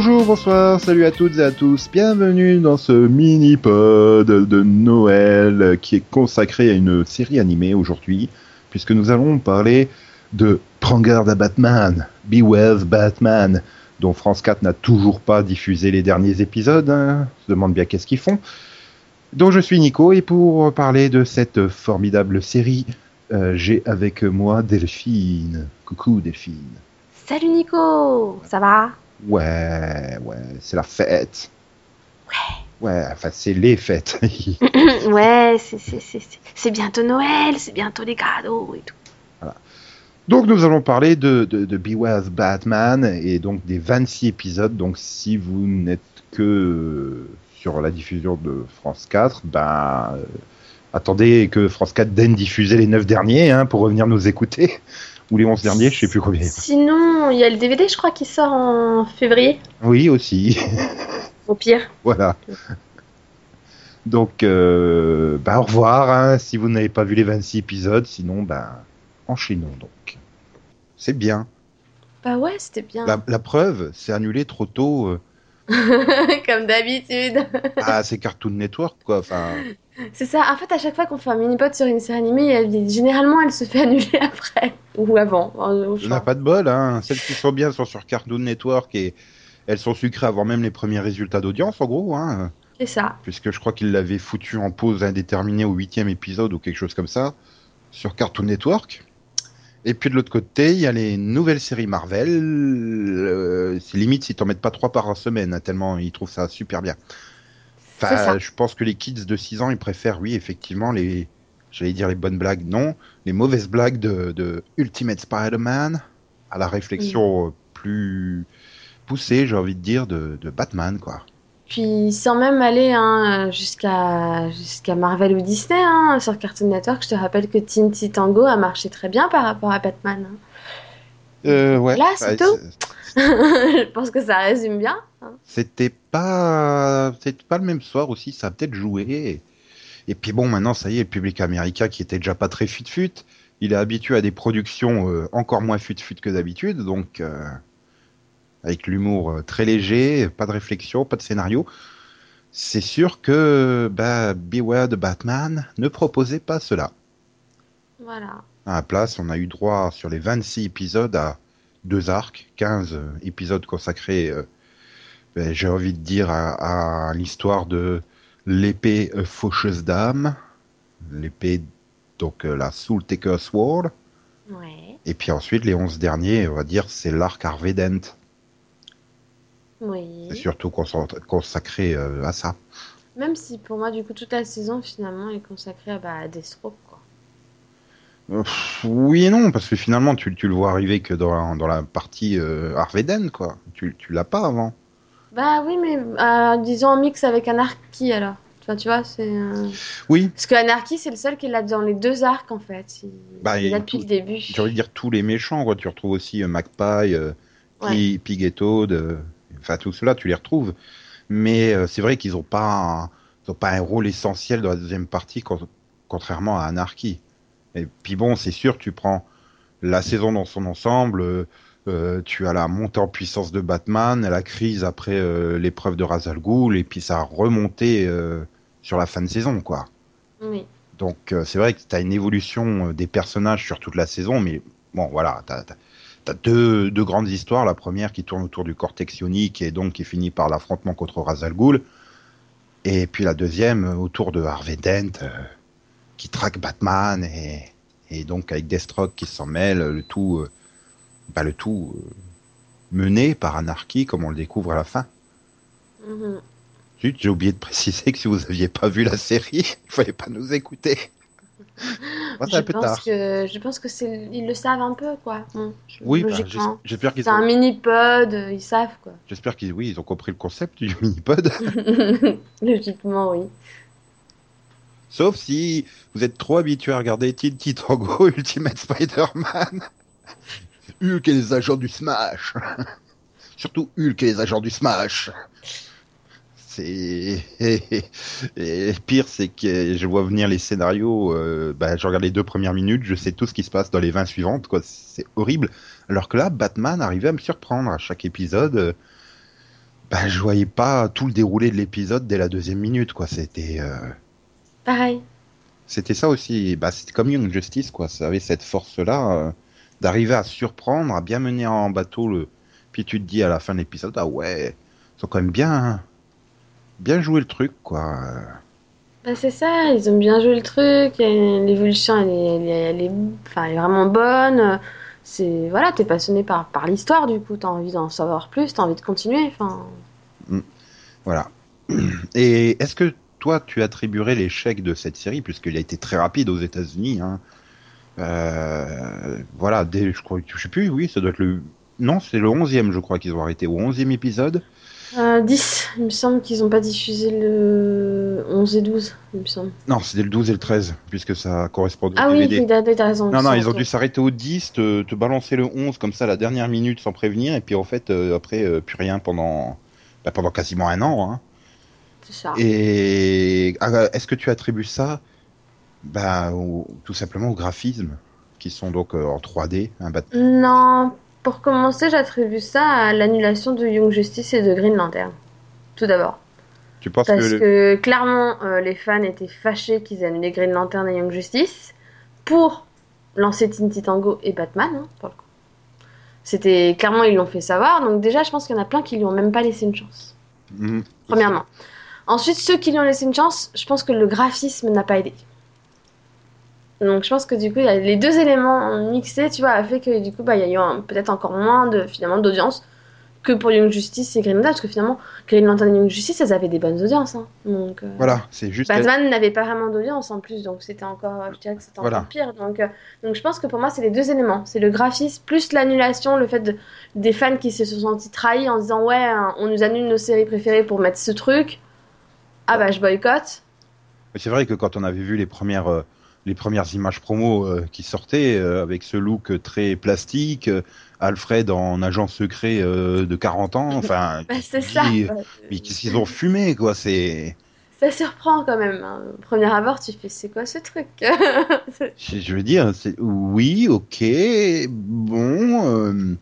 Bonjour, bonsoir, salut à toutes et à tous, bienvenue dans ce mini-pod de Noël qui est consacré à une série animée aujourd'hui, puisque nous allons parler de Prends garde à Batman, Beware Batman, dont France 4 n'a toujours pas diffusé les derniers épisodes, hein. on se demande bien qu'est-ce qu'ils font. Donc je suis Nico et pour parler de cette formidable série, euh, j'ai avec moi Delphine. Coucou Delphine. Salut Nico, ça va? Ouais, ouais, c'est la fête. Ouais. Ouais, enfin c'est les fêtes. Ouais, c'est- bientôt Noël, c'est bientôt les cadeaux et tout. donc nous allons parler de, de, de Beware the Batman et donc des 26 épisodes. Donc si vous n'êtes que sur la diffusion de France 4, ben euh, attendez que France 4 daigne diffuser les 9 derniers hein, pour revenir nous écouter. Ou les 11 derniers, je sais plus combien. Sinon, il y a le DVD, je crois, qui sort en février, Oui, aussi. au pire. Voilà. Donc, euh, bah, au revoir hein, si vous n'avez pas vu les 26 épisodes. Sinon, ben, enchaînons donc. C'est bien. Bah ouais, c'était bien. La, la preuve, c'est annulé trop tôt. euh. Comme d'habitude. Ah, c'est Cartoon Network, quoi. Enfin, C'est ça, en fait, à chaque fois qu'on fait un mini-pod sur une série animée, elle- généralement, elle se fait annuler après. Ou avant, on n'a pas de bol. Hein. Celles qui sont bien sont sur Cartoon Network et elles sont sucrées avant même les premiers résultats d'audience, en gros. Hein. C'est ça. Puisque je crois qu'ils l'avaient foutu en pause indéterminée au huitième épisode ou quelque chose comme ça sur Cartoon Network. Et puis de l'autre côté, il y a les nouvelles séries Marvel. Euh, c'est limite si t'en mettent pas trois par semaine, hein, tellement ils trouvent ça super bien. Enfin, je pense que les kids de 6 ans, ils préfèrent, oui, effectivement, les, j'allais dire les bonnes blagues, non, les mauvaises blagues de, de Ultimate Spider-Man à la réflexion plus poussée, j'ai envie de dire, de, de Batman, quoi. Puis sans même aller hein, jusqu'à jusqu'à Marvel ou Disney hein, sur Cartoon Network, je te rappelle que Teen Teen Tango a marché très bien par rapport à Batman. hein. Euh, ouais. Là, c'est Ouais, tout. je pense que ça résume bien. hein. C'était pas, c'était pas le même soir aussi, ça a peut-être joué. Et, et puis bon, maintenant, ça y est, le public américain qui était déjà pas très fut-fut, il est habitué à des productions euh, encore moins fut-fut que d'habitude, donc euh, avec l'humour euh, très léger, pas de réflexion, pas de scénario. C'est sûr que bah, Beware de Batman ne proposait pas cela. Voilà. À la place, on a eu droit sur les 26 épisodes à deux arcs, 15 euh, épisodes consacrés, euh, ben, j'ai envie de dire, à, à l'histoire de l'épée faucheuse d'âme, l'épée, donc euh, la Soul Taker Sword, Ouais. et puis ensuite les 11 derniers, on va dire, c'est l'arc Harvey Dent. Oui. C'est surtout consacré euh, à ça. Même si pour moi, du coup, toute la saison finalement est consacrée à, bah, à Deathstroke. Quoi. Euh, pff, oui et non, parce que finalement, tu, tu le vois arriver que dans, dans la partie euh, Harvey Dent, quoi. Tu, tu l'as pas avant. Bah oui, mais euh, disons en mix avec Anarchy alors. Enfin, tu vois, c'est. Oui, Parce que Anarchy, c'est le seul qui là dans les deux arcs en fait. Il, Bah, il et depuis le début. j'ai envie de dire tous les méchants, quoi. Tu retrouves aussi Magpie, euh, Pi- Pig et Toad, enfin tout cela, tu les retrouves. Mais euh, c'est vrai qu'ils ont pas, un, ont pas un rôle essentiel dans la deuxième partie, con- contrairement à Anarchy. Et puis bon, c'est sûr, tu prends la saison dans son ensemble, euh, euh, tu as la montée en puissance de Batman, la crise après euh, l'épreuve de Ra's al Ghul, et puis ça a remonté euh, sur la fin de saison, quoi. Oui. Donc c'est vrai que tu as une évolution des personnages sur toute la saison, mais bon voilà, tu as, deux, deux grandes histoires. La première qui tourne autour du cortex ionique et donc qui finit par l'affrontement contre Ra's al Ghul. Et puis la deuxième euh, autour de Harvey Dent euh, qui traque Batman et, et donc avec Deathstroke qui s'en mêle, le tout, euh, bah, le tout euh, mené par Anarchy comme on le découvre à la fin. Mhm. Zut, j'ai oublié de préciser que si vous aviez pas vu la série, il fallait pas nous écouter. Je, pense tard. que, je pense que c'est ils le savent un peu quoi. Bon, je- Oui, bah, j'espère qu'ils c'est un mini-pod, euh, ils savent quoi. j'espère qu'ils, oui, ils ont compris le concept du mini-pod. logiquement, oui. Sauf si vous êtes trop habitué à regarder Teen Tango Ultimate Spider-Man. Hulk et les agents du Smash. Surtout Hulk et les agents du Smash. Et, et pire, c'est que je vois venir les scénarios. Euh, bah, je regarde les deux premières minutes, je sais tout ce qui se passe dans les 20 suivantes. Quoi, c'est horrible. Alors que là, Batman arrivait à me surprendre à chaque épisode. euh, bah, je voyais pas tout le déroulé de l'épisode dès la deuxième minute, quoi. C'était. Euh, Pareil. C'était ça aussi. Bah, c'était comme Young Justice, quoi. Ça avait cette force-là euh, d'arriver à surprendre, à bien mener en bateau le. Puis tu te dis à la fin de l'épisode, ah ouais, ils ont quand même bien, bien joué le truc, quoi. Bah, c'est ça, ils ont bien joué le truc. L'évolution, elle est, elle, est, elle, est, enfin, elle est vraiment bonne. C'est voilà, t'es passionné par, par l'histoire, du coup, t'as envie d'en savoir plus, t'as envie de continuer. Enfin. Mm. Voilà. Et est-ce que toi, tu attribuerais l'échec de cette série, puisqu'il a été très rapide aux États-Unis. Hein, euh, voilà, dès, je crois, je sais plus, oui, ça doit être le. Non, c'est le 11e, je crois, qu'ils ont arrêté au 11e épisode. Euh, 10, il me semble qu'ils n'ont pas diffusé le 11 et 12, il me semble. Non, c'était le 12 et le 13, puisque ça correspond au ah DVD. oui, t'as raison. Non, non, ils ont dû s'arrêter au 10, te, te, balancer le 11 comme ça la dernière minute sans prévenir, et puis en fait, euh, après, euh, plus rien pendant, bah, pendant quasiment un an. Hein. C'est ça. Et ah, est-ce que tu attribues ça bah, au, tout simplement au graphisme, qui sont donc euh, en 3D un bat... Non, pour commencer, j'attribue ça à l'annulation de Young Justice et de Green Lantern. Tout d'abord. Tu penses Parce que, que clairement, euh, les fans étaient fâchés qu'ils aient annulé Green Lantern et Young Justice pour lancer Teen Titango et Batman, hein, pour le coup. C'était clairement ils l'ont fait savoir, donc déjà je pense qu'il y en a plein qui lui ont même pas laissé une chance. Mmh. Premièrement. Ensuite, ceux qui lui ont laissé une chance, je pense que le graphisme n'a pas aidé. Donc je pense que du coup, les deux éléments mixés, tu vois, a fait que du coup, bah, il y a eu peut-être encore moins de finalement d'audience que pour Young Justice et Green Lantern, parce que finalement, Green Lantern et Young Justice, elles avaient des bonnes audiences. Hein. Donc, euh, Voilà, c'est juste. Batman n'avait pas vraiment d'audience en plus, donc c'était encore, je dirais que c'était Voilà. encore pire. Donc, euh, donc je pense que pour moi, c'est les deux éléments. C'est le graphisme plus l'annulation, le fait de, des fans qui se sont sentis trahis en disant ouais, hein, on nous annule nos séries préférées pour mettre ce truc. Ah bah je boycotte. C'est vrai que quand on avait vu les premières, euh, les premières images promo euh, qui sortaient euh, avec ce look très plastique, euh, Alfred en agent secret de 40 ans, enfin, Bah, c'est ça. mais qu'est-ce qu'ils ont fumé quoi C'est, Ça surprend quand même. Hein. Au premier abord, tu fais c'est quoi ce truc? Je, veux dire, oui, ok, bon.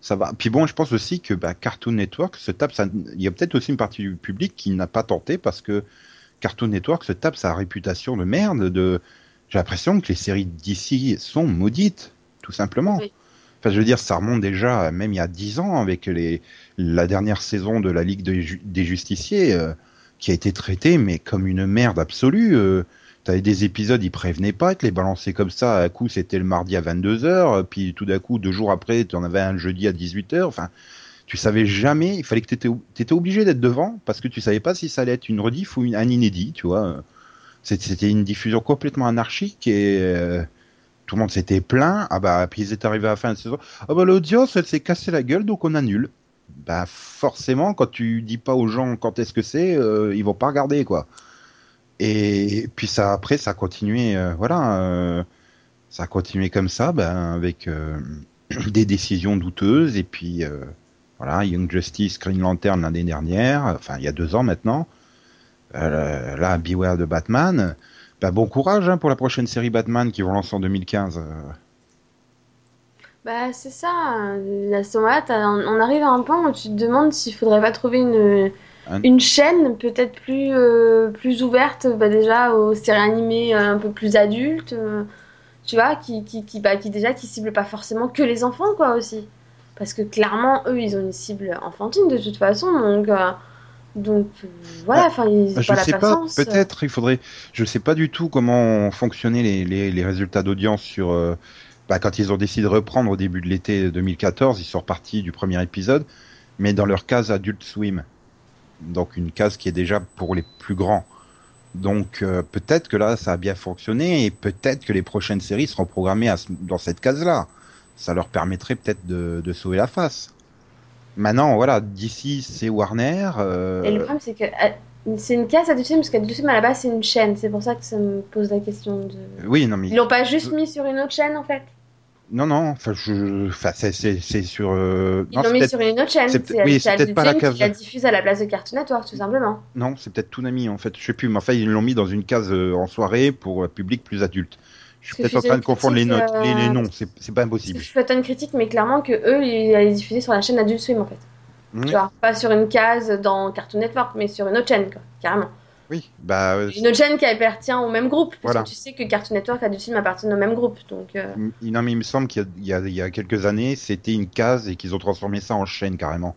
ça va. Puis bon, je pense aussi que bah, Cartoon Network se tape. Ça... Il y a peut-être aussi une partie du public qui n'a pas tenté parce que Cartoon Network se tape sa réputation de merde. De... J'ai l'impression que les séries d'ici sont maudites, tout simplement. Oui. Enfin, je veux dire, ça remonte déjà même il y a 10 ans avec les... la dernière saison de la Ligue des, Ju- des Justiciers euh, qui a été traitée, mais comme une merde absolue. Euh, T'avais des épisodes, ils prévenaient pas, ils te les balançaient comme ça. À coup, c'était le mardi à 22h, puis tout d'un coup, deux jours après, tu en avais un jeudi à 18h. Enfin, tu savais jamais, il fallait que t'étais, t'étais obligé d'être devant parce que tu savais pas si ça allait être une rediff ou une, un inédit, tu vois. C'était une diffusion complètement anarchique et euh, tout le monde s'était plaint. Ah bah, puis ils étaient arrivés à la fin de saison. Ah bah, l'audience, elle s'est cassée la gueule, donc on annule. Bah, forcément, quand tu dis pas aux gens quand est-ce que c'est, euh, ils vont pas regarder, quoi. Et puis ça, après, ça a continué, euh, voilà, euh, ça a continué comme ça, ben, avec des décisions douteuses. Et puis, voilà, Young Justice, Green Lantern l'année dernière, enfin, il y a deux ans maintenant. Euh, là, Beware de Batman. Ben, bon courage hein, pour la prochaine série Batman qui vont lancer en 2015. euh. Bah c'est ça. À ce moment-là, on arrive à un point où tu te demandes s'il faudrait pas trouver une, Un- une chaîne peut-être plus, euh, plus ouverte bah, déjà aux séries animées euh, un peu plus adultes. euh, tu vois, qui, qui, qui, bah, qui déjà qui cible pas forcément que les enfants quoi aussi. Parce que clairement, eux, ils ont une cible enfantine de toute façon. Donc, euh, donc euh, voilà, enfin, ils ont Bah, je pas la sais pas, patience. peut-être il faudrait. Je sais pas du tout comment fonctionnaient les, les, les résultats d'audience sur. euh, bah, quand ils ont décidé de reprendre au début de l'été 2014, ils sont repartis du premier épisode, mais dans leur case Adult Swim. Donc une case qui est déjà pour les plus grands. Donc euh, peut-être que là ça a bien fonctionné et peut-être que les prochaines séries seront programmées à dans cette case-là. Ça leur permettrait peut-être de, de sauver la face. Maintenant, voilà, d'ici c'est Warner. euh, Et le problème, c'est que euh, c'est une case Adult Swim, parce à la base, c'est une chaîne. C'est pour ça que ça me pose la question de. Oui, non mais Ils l'ont pas juste mis sur une autre chaîne en fait? Non, non, enfin, je, enfin, c'est, sur. euh, Ils l'ont mis sur une autre chaîne. c'est oui, peut-être pas la case. qui la diffuse à la place de Cartoon Network, tout simplement. Non, c'est peut-être Toonami en fait. Je sais plus, mais enfin, ils l'ont mis dans une case en soirée pour un public plus adulte. Je suis peut-être en train de confondre les notes, critique, les, les euh, noms. C'est, pas impossible. je fais une critique, mais clairement que eux, ils allaient diffuser sur la chaîne Adult Swim en fait. Tu vois, pas sur une case dans Cartoon Network, mais sur une autre chaîne, quoi, carrément. Oui, bah. Une autre chaîne qui appartient au même groupe, parce que tu sais que Cartoon Network a du film appartiennent au même groupe, donc. Non, mais il me semble qu'il y, y, a quelques années, c'était une case et qu'ils ont transformé ça en chaîne carrément.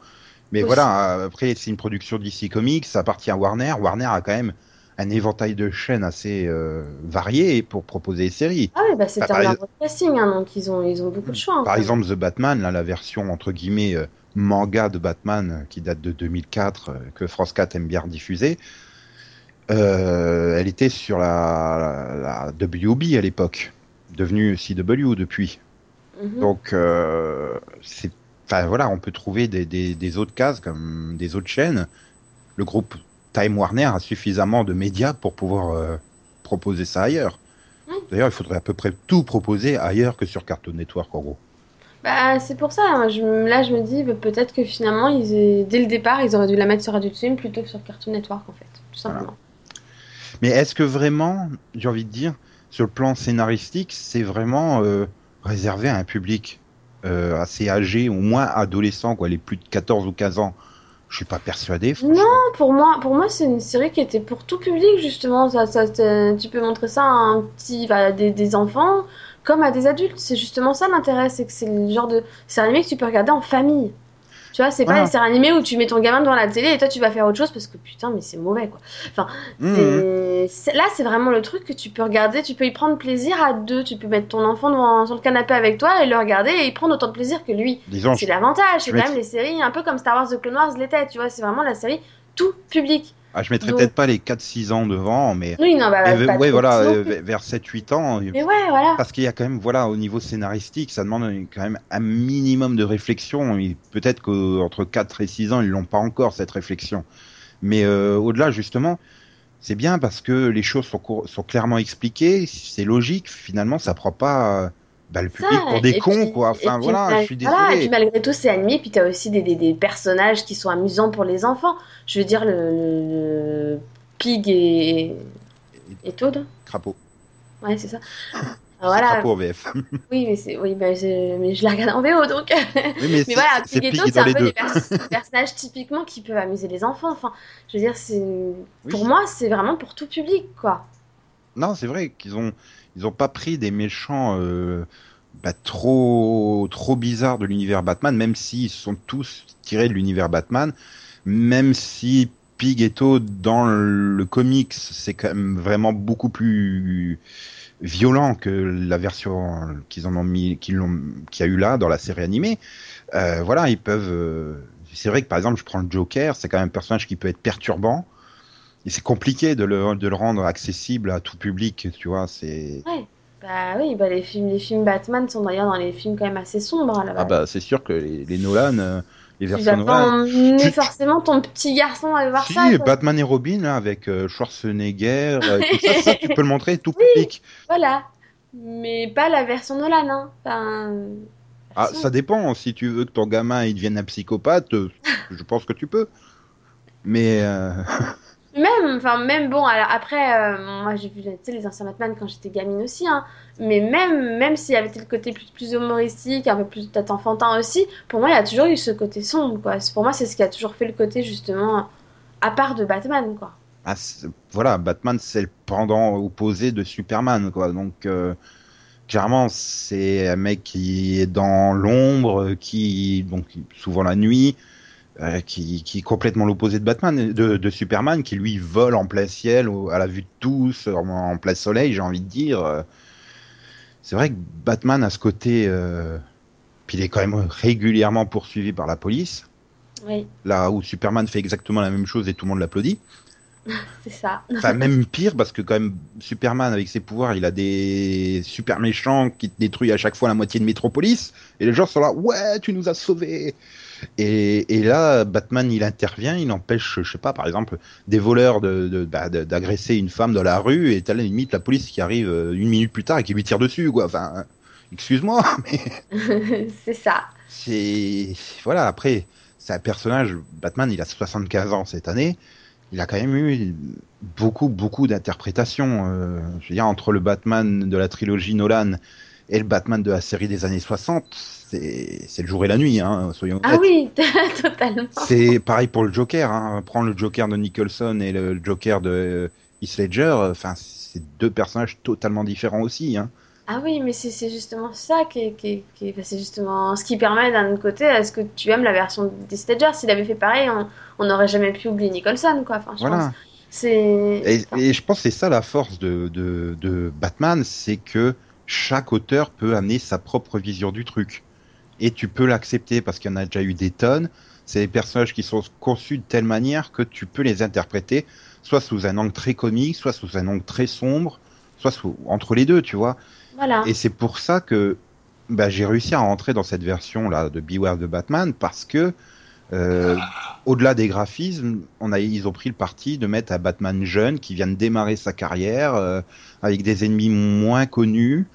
Mais voilà, après c'est une production DC Comics, ça appartient à Warner. Warner a quand même un éventail de chaînes assez euh, varié pour proposer des séries. Ah oui, bah c'est un arbre casting, hein, donc ils ont, ils ont beaucoup de choix. Par exemple, The Batman, là, la version entre guillemets euh, manga de Batman euh, qui date de 2004, que France 4 aime bien diffuser, elle était sur la, la, WB à l'époque, devenue CW depuis. Mhm. Donc, c'est Enfin voilà, on peut trouver des, des, autres cases comme des autres chaînes. Le groupe Time Warner a suffisamment de médias pour pouvoir euh, proposer ça ailleurs. D'ailleurs, il faudrait à peu près tout proposer ailleurs que sur Cartoon Network en gros. Bah, c'est pour ça, là je me dis bah, peut-être que finalement, ils dès le départ, ils auraient dû la mettre sur Adult Swim plutôt que sur Cartoon Network en fait, tout simplement. Mais est-ce que vraiment, j'ai envie de dire, sur le plan scénaristique, c'est vraiment euh, réservé à un public euh, assez âgés, au moins adolescents, quoi, les plus de 14 ou 15 ans? Je suis pas persuadé. Non, pour moi, pour moi, c'est une série qui était pour tout public justement. Ça, ça tu peux montrer ça à un petit, bah, des, des enfants comme à des adultes. C'est justement ça l'intérêt, c'est que c'est le genre de série animée que tu peux regarder en famille. Tu vois, c'est pas les séries animées où tu mets ton gamin devant la télé et toi tu vas faire autre chose parce que putain, mais c'est mauvais quoi. Enfin, mmh. là c'est vraiment le truc que tu peux regarder, tu peux y prendre plaisir à deux. Tu peux mettre ton enfant devant, sur le canapé avec toi et le regarder et y prendre autant de plaisir que lui. C'est l'avantage, c'est quand même les séries un peu comme Star Wars The Clone Wars l'était, tu vois, c'est vraiment la série tout public. Ah, je mettrais peut-être pas les 4-6 ans devant, mais. Oui, non, bah, ouais, voilà, euh, vers 7-8 ans. Mais ouais, voilà. Parce qu'il y a quand même, voilà, au niveau scénaristique, ça demande quand même un minimum de réflexion. Peut-être qu'entre 4 et 6 ans, ils l'ont pas encore, cette réflexion. Mais euh, au-delà, justement, c'est bien parce que les choses sont, sont clairement expliquées, c'est logique, finalement, ça prend pas bah, le public pour des cons, quoi. Enfin, voilà, je suis désolé. et puis malgré tout, c'est animé, puis t'as aussi des, des, des, personnages qui sont amusants pour les enfants. Je veux dire, le, le, Pig et. et Toad Crapaud. Ouais, c'est ça. voilà. Crapaud en VF. oui, mais, c'est, oui mais, mais je la regarde en VO, donc. Oui, mais, mais voilà, Pig et Toad, c'est un peu des, personnages typiquement qui peuvent amuser les enfants. Enfin, je veux dire, c'est. Pour moi, c'est vraiment pour tout public, quoi. Non, c'est vrai qu'ils ont ils ont pas pris des méchants euh, bah, trop trop bizarres de l'univers Batman, même s'ils sont tous tirés de l'univers Batman, même si Pig et Toad dans le comics c'est quand même vraiment beaucoup plus violent que la version qu'ils en ont mis, qu'il y a eu là dans la série animée. Euh, voilà, ils peuvent. Euh, c'est vrai que par exemple, je prends le Joker, c'est quand même un personnage qui peut être perturbant et c'est compliqué de le, de le rendre accessible à tout public, tu vois. C'est. Ouais. Bah oui, bah les films, les films Batman sont d'ailleurs dans les films quand même assez sombres. Là, ah bah c'est sûr que les, les Nolan, euh, les versions tu Nolan. Mais forcément ton petit garçon à voir si, ça. Si, Batman et Robin là, avec euh, Schwarzenegger, euh, tout ça, ça, tu peux le montrer tout public. Voilà, mais pas la version Nolan. Hein. Enfin, ah, ça dépend. Si tu veux que ton gamin il devienne un psychopathe, je pense que tu peux. Mais. Même, enfin même bon, après, euh, moi j'ai vu les anciens Batman quand j'étais gamine aussi, hein, mais même, même s'il y avait le côté plus, plus humoristique, un peu plus peut-être enfantin aussi, pour moi il y a toujours eu ce côté sombre, quoi. Pour moi c'est ce qui a toujours fait le côté justement à part de Batman, quoi. Ah, voilà, Batman c'est le pendant opposé de Superman, quoi. Donc euh, clairement c'est un mec qui est dans l'ombre, qui donc souvent la nuit euh, qui, qui, est complètement l'opposé de Batman, de, de, Superman, qui lui vole en plein ciel, à la vue de tous, en, plein soleil, j'ai envie de dire. C'est vrai que Batman a ce côté, euh, puis il est quand même régulièrement poursuivi par la police. Oui. Là où Superman fait exactement la même chose et tout le monde l'applaudit. C'est ça. enfin, même pire, parce que quand même, Superman, avec ses pouvoirs, il a des super méchants qui détruisent à chaque fois la moitié de Métropolis. Et les gens sont là, ouais, tu nous as sauvés. Et, là, Batman, il intervient, il empêche, je sais pas, par exemple, des voleurs bah, d'agresser une femme dans la rue, et à la limite la police qui arrive euh, une minute plus tard et qui lui tire dessus, quoi. Enfin, excuse-moi, mais. c'est ça. C'est. Voilà, après, c'est un personnage, Batman, il a 75 ans cette année. Il a quand même eu beaucoup, beaucoup d'interprétations. Euh, je veux dire, entre le Batman de la trilogie Nolan et le Batman de la série des années 60, c'est le jour et la nuit, hein, soyons Ah oui, totalement. C'est pareil pour le Joker. Hein. Prendre le Joker de Nicholson et le Joker de Heath Ledger, enfin, c'est deux personnages totalement différents aussi. Hein. Ah oui, mais c'est justement ça qui qui, justement ce qui permet d'un autre côté à ce que tu aimes la version de Ledger? S'il avait fait pareil, on n'aurait jamais pu oublier Nicholson, quoi. Enfin, je voilà. Et, et, je pense que c'est ça la force de, de, de Batman, c'est que chaque auteur peut amener sa propre vision du truc. Et tu peux l'accepter parce qu'il y en a déjà eu des tonnes. C'est des personnages qui sont conçus de telle manière que tu peux les interpréter soit sous un angle très comique, soit sous un angle très sombre, soit sous, entre les deux, tu vois. Voilà. Et c'est pour ça que bah, j'ai réussi à rentrer dans cette version là de Beware de Batman parce que euh, au-delà des graphismes, on a, ils ont pris le parti de mettre un Batman jeune qui vient de démarrer sa carrière euh, avec des ennemis moins connus.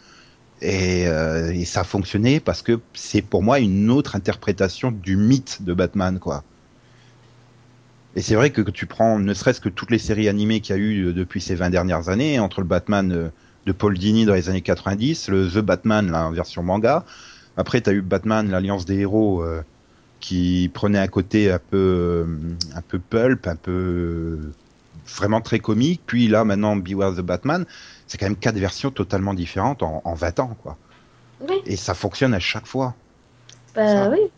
Et, euh, et, ça a fonctionné parce que c'est pour moi une autre interprétation du mythe de Batman, quoi. Et c'est vrai que, que, tu prends, ne serait-ce que toutes les séries animées qu'il y a eu depuis ces 20 dernières années, entre le Batman de Paul Dini dans les années 90, le The Batman, la version manga. Après, tu as eu Batman, l'Alliance des héros, qui prenait un côté un peu euh, un peu pulp, un peu vraiment très comique. Puis là, maintenant, Beware the Batman, c'est quand même quatre versions totalement différentes en, en 20 ans, quoi. Oui. Et ça fonctionne à chaque fois. Bah oui.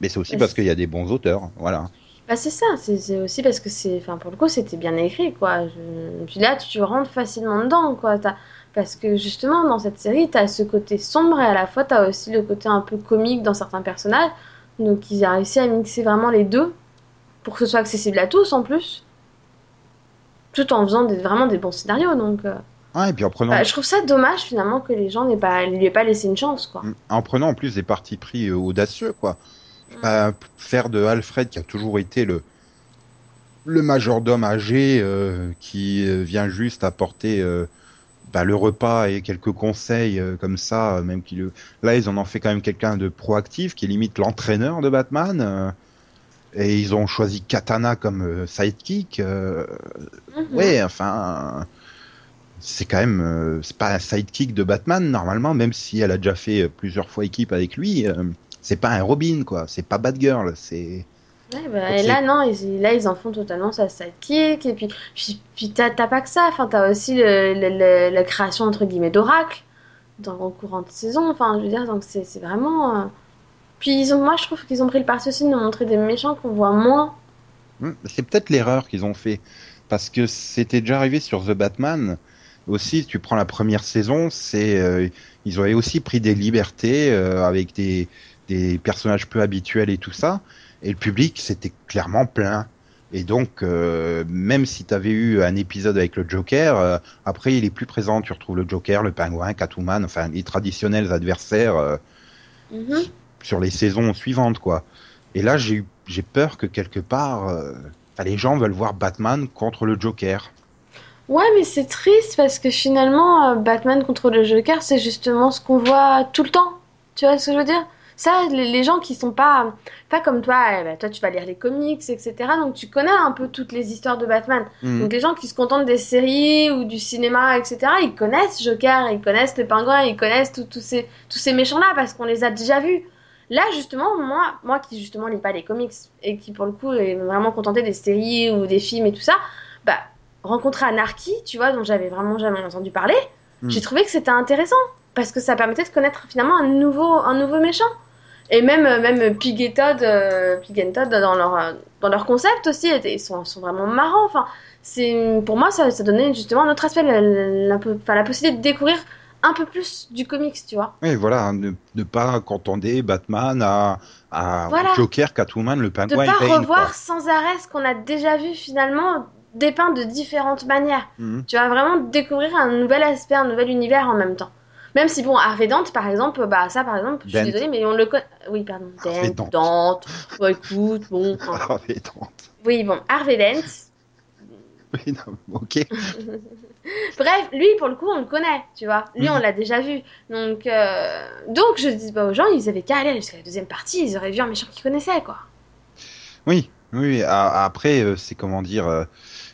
Mais c'est aussi parce qu'il y a des bons auteurs, voilà. Bah c'est ça, c'est aussi parce que c'est, enfin pour le coup c'était bien écrit quoi. Puis là tu rentres facilement dedans quoi. Parce que justement dans cette série t'as ce côté sombre et à la fois t'as aussi le côté un peu comique dans certains personnages. Donc ils ont réussi à mixer vraiment les deux pour que ce soit accessible à tous en plus. Tout en faisant des, vraiment des bons scénarios. Donc, euh. Et puis en prenant... Bah, je trouve ça dommage finalement que les gens n'aient pas, lui aient pas laissé une chance. Quoi. Mm. En prenant en plus des partis pris euh, audacieux. quoi. Mm. faire de Alfred, qui a toujours été le, le majordome âgé euh, qui vient juste apporter bah, le repas et quelques conseils euh, comme ça, euh, même qu'il là ils en ont fait quand même quelqu'un de proactif qui est limite l'entraîneur de Batman. Euh, et ils ont choisi Katana comme sidekick. Mhm. Ouais, enfin, c'est quand même, c'est pas un sidekick de Batman normalement, même si elle a déjà fait plusieurs fois équipe avec lui. c'est pas un Robin quoi, c'est pas Batgirl, c'est bah, et là, non, ils, là, ils en font totalement sa sidekick. Et puis, puis, puis t'as pas que ça. Enfin, t'as aussi le, la création, entre guillemets, d'Oracle dans le courant de saison. Enfin, je veux dire, donc c'est vraiment. Euh, puis, ils ont, moi, je trouve qu'ils ont pris le parti aussi de nous montrer des méchants qu'on voit moins. Hmm, c'est peut-être l'erreur qu'ils ont fait. Parce que c'était déjà arrivé sur The Batman. Aussi, tu prends la première saison, c'est euh, ils avaient aussi pris des libertés euh, avec des, des personnages peu habituels et tout ça et le public c'était clairement plein. Et donc, euh, même si tu avais eu un épisode avec le Joker, euh, après il est plus présent. Tu retrouves le Joker, le Pingouin, Catwoman, enfin les traditionnels adversaires euh, mhm. sur les saisons suivantes, quoi. Et là, j'ai j'ai peur que quelque part, les gens veulent voir Batman contre le Joker. Ouais, mais c'est triste parce que finalement, Batman contre le Joker, c'est justement ce qu'on voit tout le temps. Tu vois ce que je veux dire? Ça, les, gens qui sont pas, pas comme toi, eh ben, toi tu vas lire les comics, etc. Donc tu connais un peu toutes les histoires de Batman. Mhm. Donc les gens qui se contentent des séries ou du cinéma, etc. Ils connaissent Joker, ils connaissent le Pingouin, ils connaissent tous ces, tous ces méchants-là parce qu'on les a déjà vus. Là, justement, moi, moi qui justement lis pas les comics et qui pour le coup est vraiment contenté des séries ou des films et tout ça, rencontrer Anarchy, tu vois, dont j'avais vraiment jamais entendu parler, mhm. j'ai trouvé que c'était intéressant parce que ça permettait de connaître finalement un nouveau, un nouveau méchant. Et même, euh, même Pig et Todd, euh, Pig and Todd dans leur, euh, dans leur concept aussi, ils sont, sont vraiment marrants. Enfin, c'est, pour moi, ça, ça donnait justement un autre aspect, la, la, la, possibilité de découvrir un peu plus du comics, tu vois. Oui, voilà, ne, ne pas cantonner Batman à, à Joker, Catwoman, le pingouin. De pas revoir sans arrêt ce qu'on a déjà vu finalement dépeint de différentes manières. Mhm. Tu vas vraiment découvrir un nouvel aspect, un nouvel univers en même temps. Même si, bon, Harvey Dent, par exemple, bah, ça, par exemple, je suis désolée, mais on le connaît. Oui, pardon. Dent, Dent. Bon, écoute, bon. Harvey Dent. Oui, bon, Harvey Dent. Oui, non, ok. Bref, lui, pour le coup, on le connaît, tu vois. Lui, on mhm. l'a déjà vu. Donc, euh... donc je dis pas aux gens, ils avaient qu'à aller jusqu'à la deuxième partie, ils auraient vu un méchant qu'ils connaissaient, quoi. Oui, oui. Après, euh, c'est comment dire.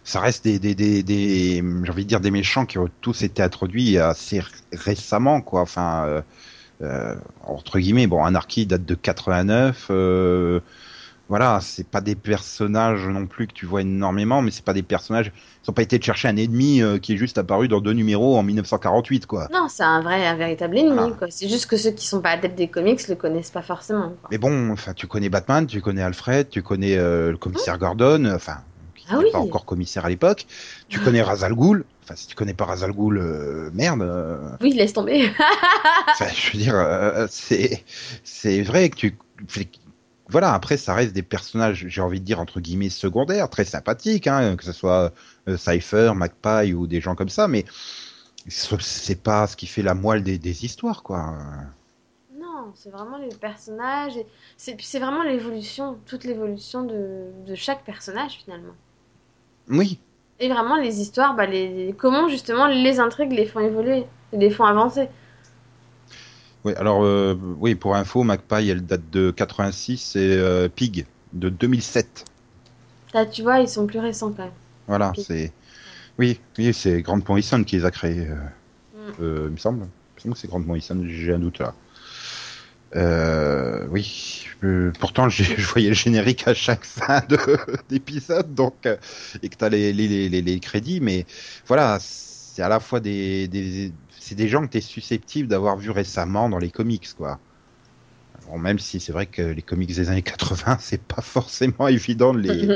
Ça reste des, des, des, des j'ai envie de dire des méchants qui ont tous été introduits assez récemment, quoi. Enfin, euh, euh, entre guillemets, bon, Anarchy date de 89. Euh, voilà, c'est pas des personnages non plus que tu vois énormément, mais c'est pas des personnages. Ils ont pas été chercher un ennemi euh, qui est juste apparu dans deux numéros en 1948, quoi. Non, c'est un vrai, un véritable ennemi, Voilà. quoi. C'est juste que ceux qui sont pas adeptes des comics le connaissent pas forcément. quoi. Mais bon, enfin, tu connais Batman, tu connais Alfred, tu connais euh, le commissaire Gordon, enfin, qui Ah n'était oui. pas encore commissaire à l'époque. Tu connais Razal Ghul. Enfin, si tu connais pas Razal Ghul, euh, merde. euh, Oui, laisse tomber. Enfin, je veux dire, euh, c'est c'est vrai que tu voilà. Après, ça reste des personnages, j'ai envie de dire entre guillemets secondaires, très sympathiques, hein, que ce soit Cypher, Magpie ou des gens comme ça, mais ce- c'est pas ce qui fait la moelle des, des histoires, quoi. non, c'est vraiment les personnages. et c'est vraiment l'évolution, toute l'évolution de, de chaque personnage finalement. Oui, Et vraiment les histoires, bah, les, comment justement les intrigues les font évoluer, les font avancer. oui. Alors, euh, oui, pour info, Magpie, elle date de 86 et euh, Pig de 2007. Là, tu vois, ils sont plus récents quand même. Voilà, c'est oui, oui, c'est Grant Morrison qui les a créés. euh, Mm. Il me semble. Il me semble que c'est Grant Morrison, j'ai un doute là. Euh, oui, euh, pourtant je voyais le générique à chaque fin de- d'épisode, donc euh, et que t'as les, les, les, les crédits, mais voilà, c'est à la fois des, des c'est des gens que t'es susceptible d'avoir vu récemment dans les comics, quoi. Bon, même si c'est vrai que les comics des années 80, c'est pas forcément évident de les.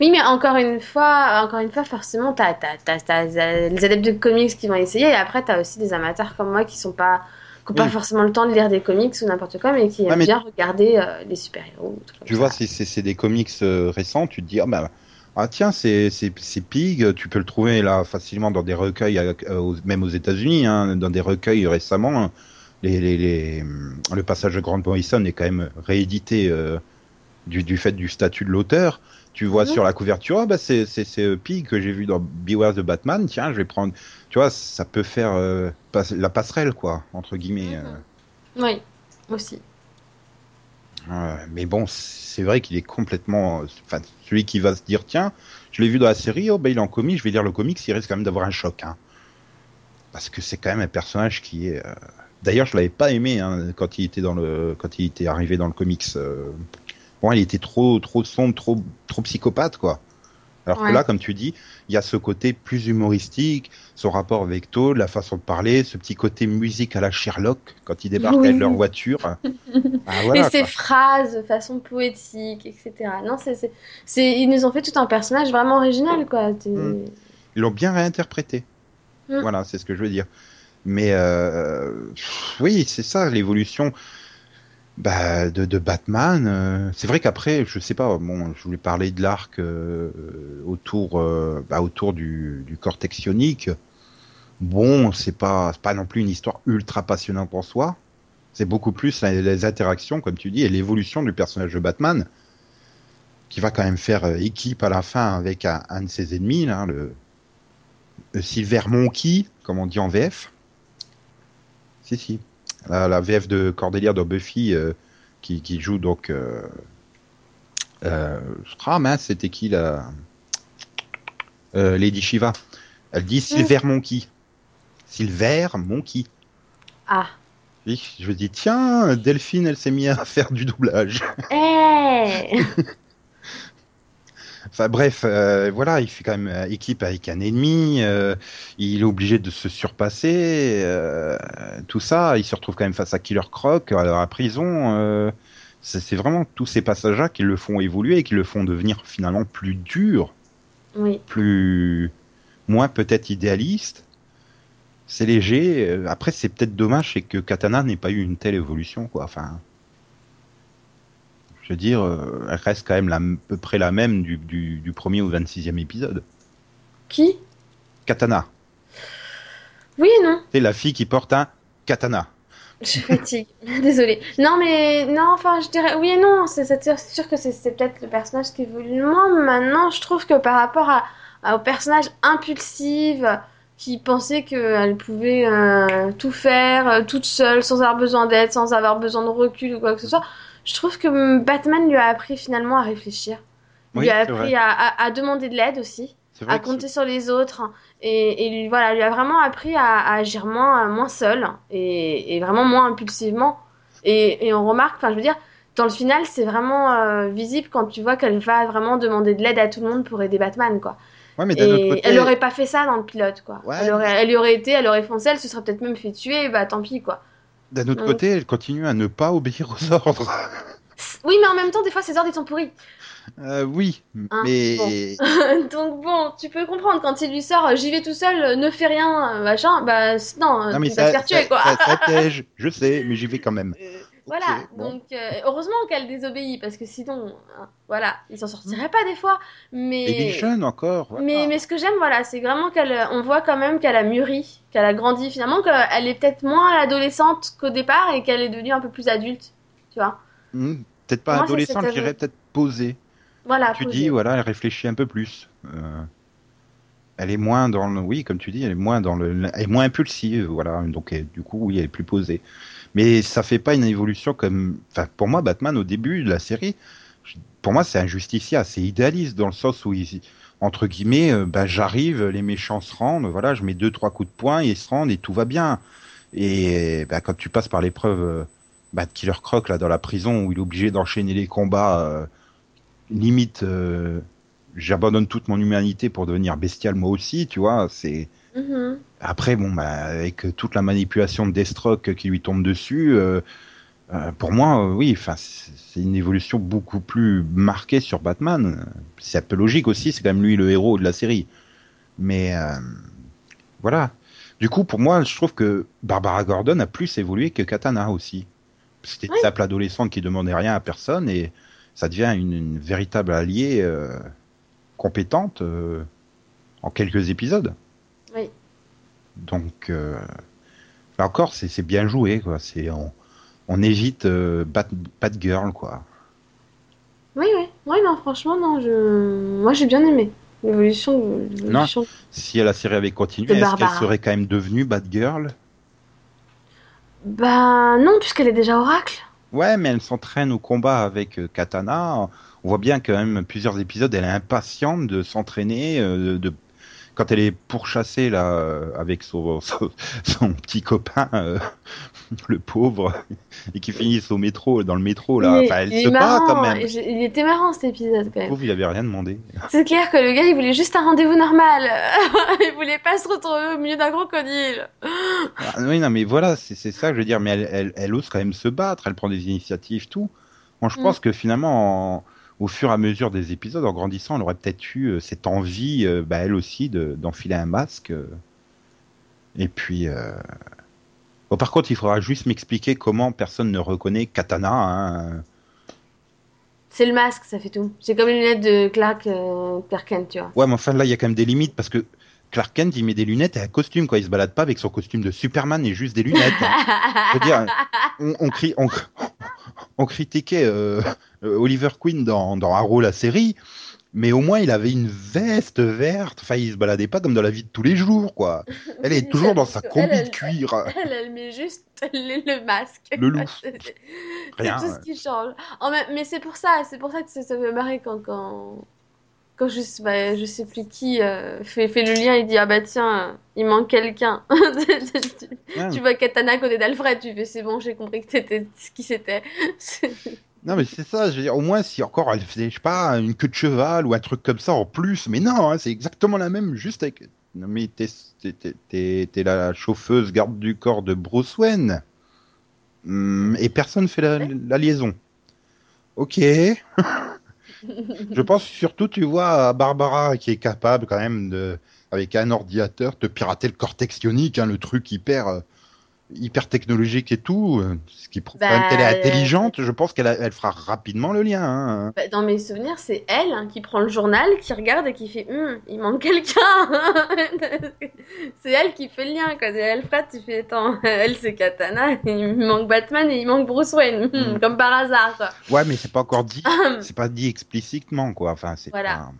oui, mais encore une fois, encore une fois, forcément, t'as, t'as les adeptes de comics qui vont essayer, et après, t'as aussi des amateurs comme moi qui sont pas, qui ont pas Oui. forcément le temps de lire des comics ou n'importe quoi, mais qui Ouais, aiment mais- bien regarder euh, les super-héros. Tu vois, si c'est des comics euh, récents, tu te dis ah bah ah tiens c'est Pig, tu peux le trouver là facilement dans des recueils, euh, aux- même aux États-Unis, hein, dans des recueils récemment. hein. Les, les, les, le passage de Grant Morrison est quand même réédité euh, du, du fait du statut de l'auteur. Tu vois sur la couverture, ah bah c'est euh, Pig que j'ai vu dans Beware the Batman. Tiens, je vais prendre. Tu vois, ça peut faire euh, pas- la passerelle quoi entre guillemets. Mhm. euh. Oui, aussi. Mais bon, c'est vrai qu'il est complètement. Enfin, celui qui va se dire tiens, je l'ai vu dans la série, oh ben il est en comics, je vais lire le comics, il risque quand même d'avoir un choc, hein. Parce que c'est quand même un personnage qui est. euh, D'ailleurs, je l'avais pas aimé hein, quand il était dans le, quand il était arrivé dans le comics. euh. Il était trop, trop sombre, trop, trop psychopathe, quoi. Alors Ouais. que là, comme tu dis, il y a ce côté plus humoristique, son rapport avec Toad, la façon de parler, ce petit côté musique à la Sherlock quand ils débarquent Oui. avec leur voiture. Ah, voilà, et ses phrases de façon poétique, etc. Non, c'est, c'est, c'est- ils nous ont fait tout un personnage vraiment original, quoi. Mm. Ils l'ont bien réinterprété. Mm. Voilà, c'est ce que je veux dire. Mais euh, oui, c'est ça l'évolution bah, de, de Batman. euh, c'est vrai qu'après, je sais pas. Bon, je voulais parler de l'arc euh, autour, euh, bah, autour du, du cortex ionique. Bon, c'est pas, pas non plus une histoire ultra passionnante en soi. C'est beaucoup plus les, les interactions, comme tu dis, et l'évolution du personnage de Batman, qui va quand même faire euh, équipe à la fin avec un, un de ses ennemis, là, le, le Silver Monkey, comme on dit en VF. Si, si. La, la VF de Cordélia de Buffy, euh, qui, qui joue donc. Euh, euh, ah mince, c'était qui Euh, Lady Shiva? Elle dit Silver Monkey. Silver Monkey. Ah. Oui, je me dis, tiens, Delphine, elle s'est mise à faire du doublage. Eh Enfin bref, euh, voilà, il fait quand même euh, équipe avec un ennemi, euh, il est obligé de se surpasser, euh, tout ça, il se retrouve quand même face à Killer Croc à la prison. c'est vraiment tous ces passages-là qui le font évoluer et qui le font devenir finalement plus dur, Oui. plus moins peut-être idéaliste. C'est léger. Après, c'est peut-être dommage, c'est que Katana n'ait pas eu une telle évolution, quoi. Enfin, je veux dire, euh, elle reste quand même la, à peu près la même du, du, du premier au 26e épisode. Qui? Katana. Oui et non. C'est la fille qui porte un katana. Je fatigue. Désolée. Non, mais non, enfin, je dirais oui et non. C'est sûr- que c'est c'est peut-être le personnage qui évolue le moins. Maintenant, je trouve que par rapport à, à- au personnage impulsive qui pensait qu'elle pouvait euh, tout faire euh, toute seule, sans avoir besoin d'aide, sans avoir besoin de recul ou quoi que ce soit, je trouve que Batman lui a appris finalement à réfléchir. Oui, lui a appris à, à- à demander de l'aide aussi. À compter sur les autres et, et lui, voilà, lui a vraiment appris à, à agir moins, moins seul et, et vraiment moins impulsivement. Et, et on remarque, enfin, je veux dire, dans le final, c'est vraiment euh, visible quand tu vois qu'elle va vraiment demander de l'aide à tout le monde pour aider Batman, quoi. Ouais, mais Et côté, elle aurait pas fait ça dans le pilote, quoi. Ouais, elle, aurait, elle aurait été, elle aurait foncé, elle se serait peut-être même fait tuer, bah tant pis, quoi. D'un autre Ouais. côté, elle continue à ne pas obéir aux ordres. Oui, mais en même temps, des fois, ses ordres, ils sont pourris. Euh, oui, Hein, mais Donc bon, tu peux comprendre, quand il lui sort euh, « j'y vais tout seul, euh, ne fais rien, euh, machin », bah non, non, mais tu vas te ça, faire tuer, ça, quoi. ça, ça tège, je sais, mais j'y vais quand même. Euh, Voilà, bon. donc euh, heureusement qu'elle désobéit, parce que sinon, hein, voilà, il s'en sortirait pas des fois, mais... Et il est jeune encore. voilà. Mais, mais ce que j'aime, voilà, c'est vraiment qu'elle, on voit quand même qu'elle a mûri, qu'elle a grandi finalement, qu'elle est peut-être moins l'adolescente qu'au départ et qu'elle est devenue un peu plus adulte, tu vois. Hmm, peut-être pas Moi, c'est adolescent, cette je dirais peut-être posée. Voilà. tu posée. dis, voilà, elle réfléchit un peu plus. Euh, elle est moins dans le, oui, comme tu dis, elle est moins dans le, elle est moins impulsive, voilà. Donc, du coup, oui, elle est plus posée. Mais ça fait pas une évolution comme, enfin, pour moi, Batman au début de la série, pour moi, c'est un justicier assez idéaliste dans le sens où il, entre guillemets, bah, j'arrive, les méchants se rendent, voilà, je mets deux, trois coups de poing, ils se rendent et tout va bien. Et bah, quand tu passes par l'épreuve euh, bah, de Killer Croc là dans la prison où il est obligé d'enchaîner les combats, euh, limite, euh, j'abandonne toute mon humanité pour devenir bestial moi aussi, tu vois. C'est Mhm. après bon, bah, avec toute la manipulation de Deathstroke qui lui tombe dessus. euh, euh, pour moi, euh, oui, enfin, c'est une évolution beaucoup plus marquée sur Batman. C'est un peu logique aussi, c'est quand même lui le héros de la série. Mais voilà. Du coup, pour moi, je trouve que Barbara Gordon a plus évolué que Katana aussi. C'était une simple adolescente qui demandait rien à personne et ça devient une, une véritable alliée compétente euh, en quelques épisodes. Oui. Donc, euh, là encore, c'est bien joué, quoi. C'est on, on évite euh, Bat, Batgirl, quoi. Oui, oui. Oui, non, franchement, non, je... Moi, j'ai bien aimé l'évolution. l'évolution. Si la série avait continué, est-ce qu'elle serait quand même devenue Batgirl Bah non, puisqu'elle est déjà Oracle. Ouais, mais elle s'entraîne au combat avec Katana. On voit bien quand même plusieurs épisodes, elle est impatiente de s'entraîner, euh, de quand elle est pourchassée là euh, avec son, son, son petit copain, euh, le pauvre, et qui finissent au métro, dans le métro là. Il Enfin, elle il se bat marrant, quand même. Il était marrant cet épisode quand même. pauvre, il avait rien demandé. C'est clair que le gars il voulait juste un rendez-vous normal. il voulait pas se retrouver au milieu d'un crocodile. Ah, oui, non, mais voilà, c'est ça que je veux dire. Mais elle, elle, elle ose quand même se battre, elle prend des initiatives, tout. Moi, je Mm. pense que finalement, en- au fur et à mesure des épisodes, en grandissant, elle aurait peut-être eu euh, cette envie, euh, bah, elle aussi, de- d'enfiler un masque. euh. Et puis. Bon, par contre, il faudra juste m'expliquer comment personne ne reconnaît Katana. Hein. C'est le masque, ça fait tout. C'est comme les lunettes de Clark euh, Clark Kent, tu vois. Ouais, mais enfin, là, il y a quand même des limites parce que. Clark Kent, il met des lunettes et un costume, quoi. Il se balade pas avec son costume de Superman et juste des lunettes. veux dire, on, on, crie, on, on critiquait euh, Oliver Queen dans, dans Arrow la série, mais au moins il avait une veste verte. Enfin, il se baladait pas comme dans la vie de tous les jours, quoi. Elle est toujours dans sa combi Elle, de cuir. Elle, elle met juste le, le masque. Le loup. C'est c'est Rien, tout ce qui change. Mais c'est pour ça, c'est pour ça que ça, ça me marrer quand, quand, quand je, sais- bah, je sais plus qui euh, fait, fait le lien et dit ah bah tiens, euh, il manque quelqu'un. Ouais. tu vois Katana à côté d'Alfred, tu fais c'est bon, j'ai compris que t'étais ce qui c'était. Non, mais c'est ça, je veux dire, au moins si encore elle faisait, je sais pas, une queue de cheval ou un truc comme ça en plus, mais non, hein, c'est exactement la même, juste avec. Non, mais t'es, la chauffeuse garde du corps de Bruce Wayne. Hum, et personne fait la, la liaison. Ok. Je pense surtout, tu vois, à Barbara qui est capable quand même de, avec un ordinateur, de pirater le cortex ionique, hein, le truc hyper, euh, hyper technologique et tout, euh, ce qui prouve Bah, qu'elle est euh, intelligente. Je pense qu'elle elle fera rapidement le lien. hein. Bah, dans mes souvenirs, c'est elle hein, qui prend le journal, qui regarde et qui fait Hum, il manque quelqu'un. c'est elle qui fait le lien. Quand c'est Alfred, tu fais attends, elle c'est Katana, il manque Batman et il manque Bruce Wayne, Hum, Mm. comme par hasard. Quoi. Ouais, mais c'est pas encore dit, c'est pas dit explicitement, quoi. Enfin, c'est Voilà. pas-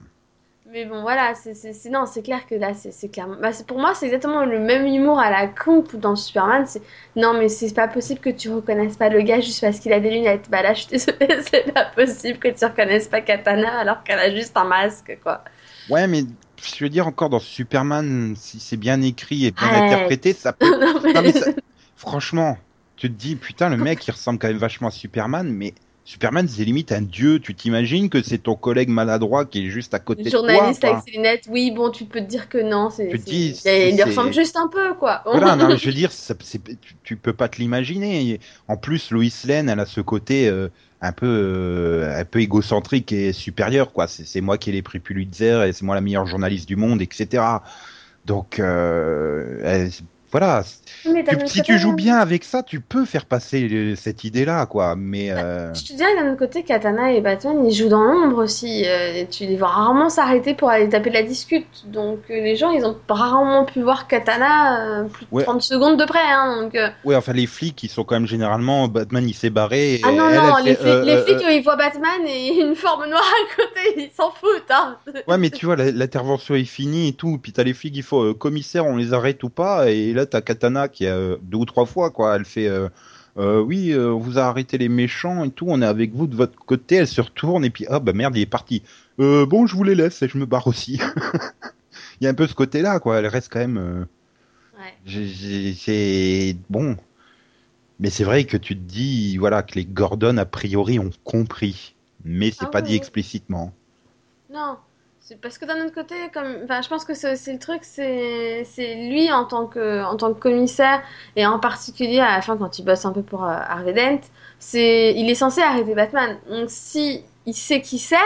Mais bon, voilà, c'est non, c'est clair que là, c'est c'est clairement. Bah, c'est- pour moi, c'est exactement le même humour à la con que dans Superman. C'est non, mais c'est pas possible que tu reconnaisses pas le gars juste parce qu'il a des lunettes. Bah là, je suis désolée, c'est pas possible que tu reconnaisses pas Katana alors qu'elle a juste un masque, quoi. Ouais, mais je veux dire encore dans Superman, si c'est bien écrit et bien Ouais. interprété, ça peut. Non, mais- Non, mais ça- Franchement, tu te dis putain le mec il ressemble quand même vachement à Superman, mais Superman c'est limite un dieu. Tu t'imagines que c'est ton collègue maladroit qui est juste à côté Le de toi. journaliste avec ses lunettes, oui, bon, tu peux te dire que non, c'est. Tu dis, il, ressemble juste un peu, quoi. Voilà, non, je veux dire, ça- tu, tu peux pas te l'imaginer. En plus, Lois Lane, elle a ce côté euh, un peu, euh, un peu égocentrique et supérieur, quoi. C'est c'est moi qui ai les prix Pulitzer et c'est moi la meilleure journaliste du monde, etc. Donc, euh, elle- voilà. Tu- si tu joues non. bien avec ça, tu peux faire passer cette idée-là, quoi. Mais euh, Je te dirais d'un autre côté, Katana et Batman, ils jouent dans l'ombre aussi. Euh, tu les vois rarement s'arrêter pour aller taper de la discute. Donc euh, les gens, ils ont rarement pu voir Katana plus de Ouais. 30 secondes de près. Hein, donc, ouais, enfin, les flics, ils sont quand même généralement Batman, il s'est barré. Ah non, elle, non, elle les, fait, flics, les flics, ils voient Batman et une forme noire à côté, ils s'en foutent. Hein. Ouais, mais tu vois, l'intervention est finie et tout. Puis t'as les flics, il faut commissaire, on les arrête ou pas. Et là, t'as Katana qui a euh, deux ou trois fois, quoi. Elle fait, euh, euh, oui, euh, on vous a arrêté les méchants et tout. On est avec vous de votre côté. Elle se retourne et puis, ah bah merde, il est parti. Euh, bon, je vous les laisse et je me barre aussi. Il y a un peu ce côté-là, quoi. Elle reste quand même. Ouais. c'est bon. Mais c'est vrai que tu te dis, voilà, que les Gordon a priori ont compris, mais c'est Ah pas oui, dit explicitement. Non, parce que d'un autre côté, comme, enfin, je pense que c'est aussi le truc, c'est, lui en tant que, en tant que commissaire et en particulier à la fin quand il bosse un peu pour euh, Harvey Dent, c'est, il est censé arrêter Batman. Donc si il sait qui c'est,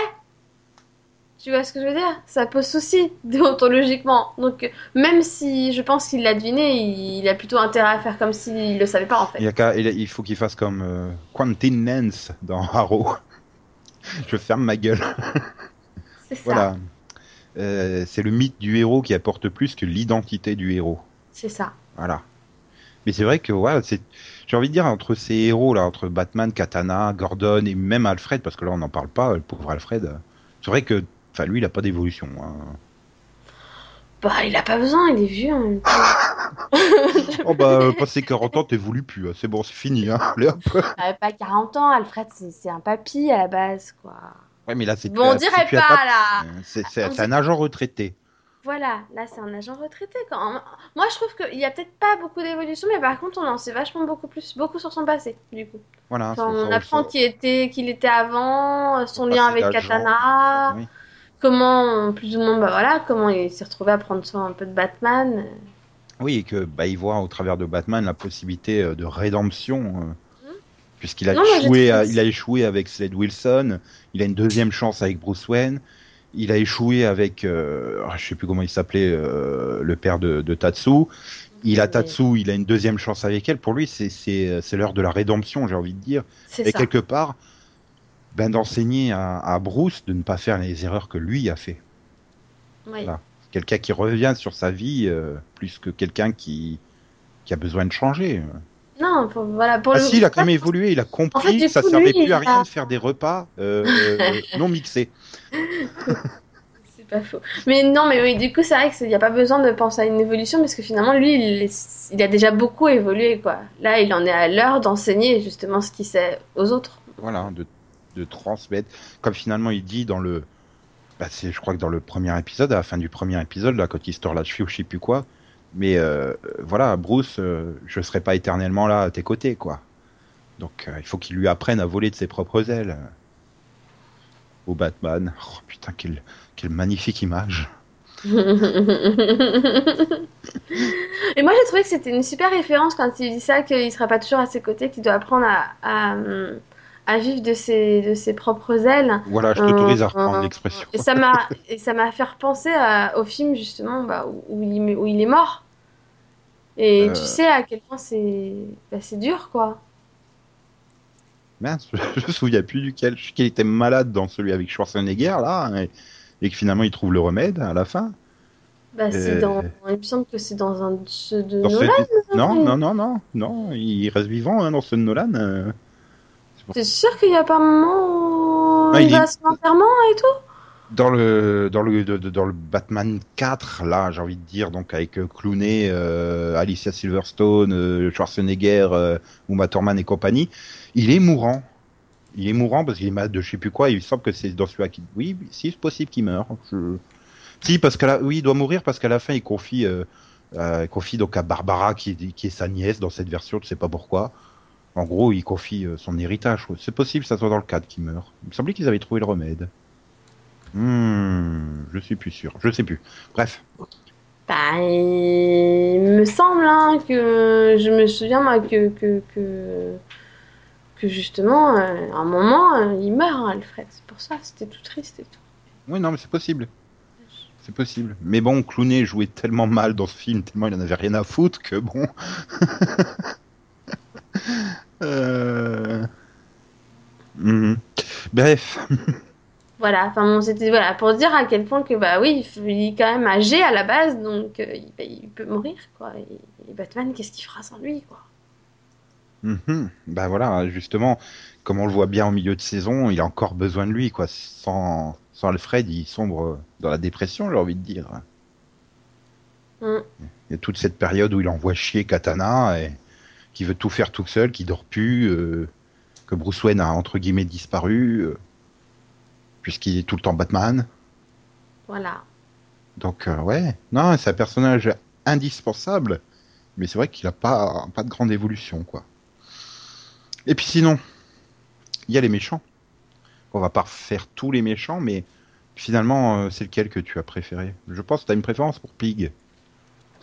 tu vois ce que je veux dire? Ça pose souci déontologiquement. Donc même si je pense qu'il l'a deviné, il, a plutôt intérêt à faire comme s'il le savait pas en fait. il faut qu'il fasse comme euh, Quentin Nance dans Arrow. Je ferme ma gueule. C'est ça. Voilà. Euh, c'est le mythe du héros qui apporte plus que l'identité du héros. C'est ça. Voilà. Mais c'est vrai que ouais, c'est j'ai envie de dire entre ces héros là, entre Batman, Katana, Gordon et même Alfred, parce que là on n'en parle pas, le pauvre Alfred. euh, C'est vrai que, enfin lui, il a pas d'évolution. hein. Bah, il a pas besoin, il est vieux en même temps. Oh bah, euh, passé 40 ans, t'évolues plus. hein. C'est bon, c'est fini. Hein. Allez, hop. Avait pas 40 ans, Alfred, c'est c'est un papy à la base, quoi. Ouais, mais là c'est Bon, on dirait pas, là. Euh, C'est un agent retraité. Voilà, là, c'est un agent retraité, quand Moi, je trouve qu'il y a peut-être pas beaucoup d'évolution, mais par contre, on en sait vachement beaucoup plus, beaucoup sur son passé, du coup. Voilà. Enfin, on apprend qu'il était, qu'il était avant, euh, son lien avec Katana, oui. comment, plus ou moins, bah voilà, comment il s'est retrouvé à prendre soin un peu de Batman. Oui, et que bah, il voit au travers de Batman la possibilité euh, de rédemption, euh, puisqu'il a Non, échoué, à- il a échoué avec Slade Wilson, il a une deuxième chance avec Bruce Wayne, il a échoué avec, euh, ah, je sais plus comment il s'appelait, euh, le père de, de Tatsu. Il a Tatsu, il a une deuxième chance avec elle. Pour lui, c'est c'est l'heure de la rédemption, j'ai envie de dire. C'est Et ça. quelque part, ben d'enseigner à, à Bruce de ne pas faire les erreurs que lui a fait. Oui. Voilà. Quelqu'un qui revient sur sa vie euh, plus que quelqu'un qui qui a besoin de changer. Non, pour, voilà, pour Ah le si, il a quand même évolué, il a compris En fait, que ça servait lui, plus à rien a- de faire des repas euh, euh, non mixés. C'est pas faux. Mais non, mais oui, du coup, c'est vrai qu'il n'y a pas besoin de penser à une évolution parce que finalement, lui, il, est- il a déjà beaucoup évolué, quoi. Là, il en est à l'heure d'enseigner justement ce qu'il sait aux autres. Voilà, de, de transmettre. Comme finalement il dit dans le, bah je crois que dans le premier épisode, à la fin du premier épisode, là, quand il se la cheville ou je sais plus quoi. Mais euh, voilà, Bruce, euh, je serai pas éternellement là à tes côtés, quoi. Donc euh, il faut qu'il lui apprenne à voler de ses propres ailes. Au Batman. Oh putain, quelle, magnifique image. Et moi, j'ai trouvé que c'était une super référence quand il dit ça, qu'il sera pas toujours à ses côtés, qu'il doit apprendre à, à, à vivre de ses, de ses propres ailes. Voilà, je t'autorise à Euh, reprendre euh, l'expression. Et ça m'a et ça m'a fait repenser à- au film justement bah, où, il, où il est mort. Et Euh. tu sais à quel point c'est bah, c'est dur quoi. Mince, je me souviens plus duquel. Je sais qu'il était malade dans celui avec Schwarzenegger, là, et, et que finalement il trouve le remède à la fin. Bah, Euh. dans il me semble que c'est dans un de ceux de Dans ce- Nolan. Non, non, non, non, non, il reste vivant hein, dans ce Nolan. euh. T'es sûr qu'il y a pas un moment où Ah, il va à son enterrement et tout? Dans le, dans le, de- de- dans le Batman 4, là, j'ai envie de dire, donc avec euh, Clooney, euh, Alicia Silverstone, euh, Schwarzenegger, euh, Uma Thurman et compagnie, il est mourant. Il est mourant parce qu'il est malade de je sais plus quoi. Il semble que c'est dans celui-là qui, oui, si c'est possible qu'il meure. Je... Si, parce qu'à la... oui, il doit mourir parce qu'à la fin, il confie, confie donc à Barbara, qui est, qui est sa nièce dans cette version, je sais pas pourquoi. En gros, il confie euh, son héritage. C'est possible que ça soit dans le cadre qu'il meurt. Il me semblait qu'ils avaient trouvé le remède. Hmm, je suis plus sûr. Je sais plus. Bref. Bah, il me semble hein, que je me souviens moi que que que, que justement euh, à un moment euh, il meurt Alfred. C'est pour ça, c'était tout triste et tout. Oui, non, mais c'est possible. C'est possible. Mais bon, Clooney jouait tellement mal dans ce film, tellement il en avait rien à foutre que bon. Euh, mhm. Bref. Voilà, enfin bon, c'était voilà pour dire à quel point que bah oui, il est quand même âgé à la base, donc euh, il, bah, il peut mourir quoi. Et, et Batman, qu'est-ce qu'il fera sans lui quoi? Mhm. Bah voilà, justement, comme on le voit bien en milieu de saison, il a encore besoin de lui, quoi. Sans, sans Alfred, il sombre dans la dépression, j'ai envie de dire. Mm. Il y a toute cette période où il envoie chier Katana et qui veut tout faire tout seul, qui dort plus, euh, que Bruce Wayne a entre guillemets disparu, euh, puisqu'il est tout le temps Batman. Voilà. Donc euh, ouais, non, c'est un personnage indispensable, mais c'est vrai qu'il a pas pas de grande évolution quoi. Et puis sinon, il y a les méchants. On va pas refaire tous les méchants, mais finalement, c'est lequel que tu as préféré? Je pense que tu as une préférence pour Pig.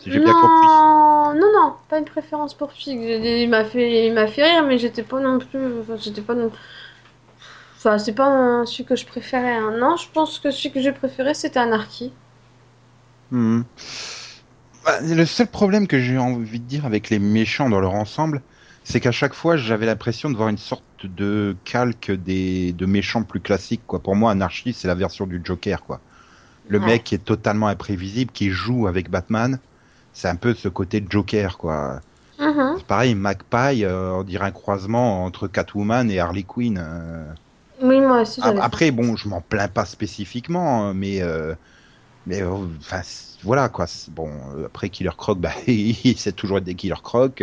Si j'ai bien compris. Non, non, non, pas une préférence pour dit, Il m'a fait, il m'a fait rire, mais j'étais pas non plus, enfin, j'étais pas non. Enfin, c'est pas celui que je préférais. hein. Non, je pense que celui que j'ai préféré, c'était Anarchy. Mhm. Bah, le seul problème que j'ai envie de dire avec les méchants dans leur ensemble, c'est qu'à chaque fois, j'avais l'impression de voir une sorte de calque des de méchants plus classiques. Quoi. Pour moi, Anarchy, c'est la version du Joker. Quoi. Le Ouais. mec qui est totalement imprévisible, qui joue avec Batman, c'est un peu ce côté Joker. Quoi. Mhm. C'est pareil, Magpie, euh, on dirait un croisement entre Catwoman et Harley Quinn. euh. Oui, moi aussi. Après, bon, je m'en plains pas spécifiquement, hein, mais euh, mais enfin c- voilà quoi. Bon, après Killer Croc, bah c'est toujours des Killer Croc.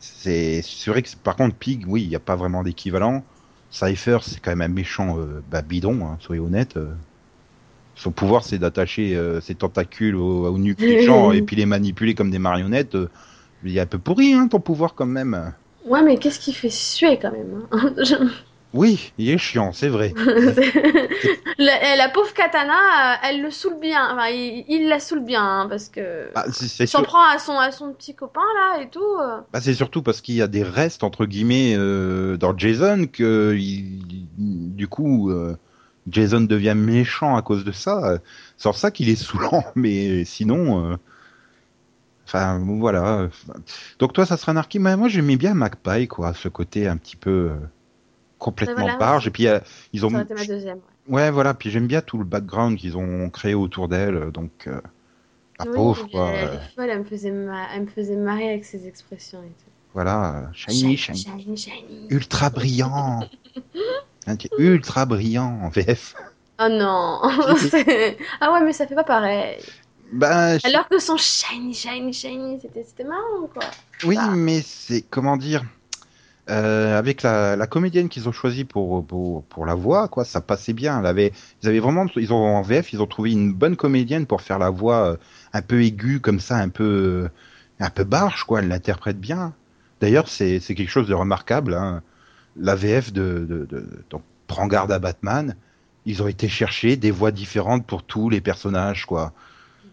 C'est vrai que par contre Pig, oui, il n'y a pas vraiment d'équivalent. Cypher, c'est quand même un méchant euh, bah, bidon, hein, soyez honnête. Son pouvoir, c'est d'attacher euh, ses tentacules au, au nuque des gens et puis les manipuler comme des marionnettes. euh. Il est un peu pourri, hein, ton pouvoir quand même. Ouais, mais qu'est-ce qui fait suer quand même hein Je- Oui, il est chiant, c'est vrai. la, la pauvre Katana, euh, elle le saoule bien. Enfin, il, il la saoule bien, hein, parce que. Bah, Il s'en sûr- prend à son, à son petit copain là et tout. Bah, c'est surtout parce qu'il y a des restes entre guillemets euh, dans Jason que il- du coup euh, Jason devient méchant à cause de ça. C'est en ça qu'il est saoulant, mais sinon, euh, enfin voilà. Donc toi, ça serait un archi. Moi, j'aimais bien Magpie, quoi, ce côté un petit peu euh, complètement Voilà. barge. Et puis euh, ils ont, Ça été ma deuxième. ouais. ouais, voilà. Puis j'aime bien tout le background qu'ils ont créé autour d'elle. Donc euh, la Oui, pauvre, quoi. Elle, euh, est folle, elle me faisait, ma- elle me faisait marrer avec ses expressions et tout. voilà, euh, shiny, shiny. shiny, shiny. ultra brillant. Hein, ultra brillant en VF. Oh non C'est- Ah ouais, mais ça fait pas pareil. Bah, je- Alors que son shiny, shiny, shiny, c'était marrant quoi. oui, bah. mais c'est comment dire euh, avec la, la comédienne qu'ils ont choisie pour, pour pour la voix, quoi, ça passait bien. Elle avait, ils avaient vraiment, ils ont en VF, ils ont trouvé une bonne comédienne pour faire la voix euh, un peu aiguë comme ça, un peu un peu barge, quoi. Elle l'interprète bien. D'ailleurs, c'est c'est quelque chose de remarquable. Hein. La VF de, de, de donc prends garde à Batman. Ils ont été chercher des voix différentes pour tous les personnages, quoi.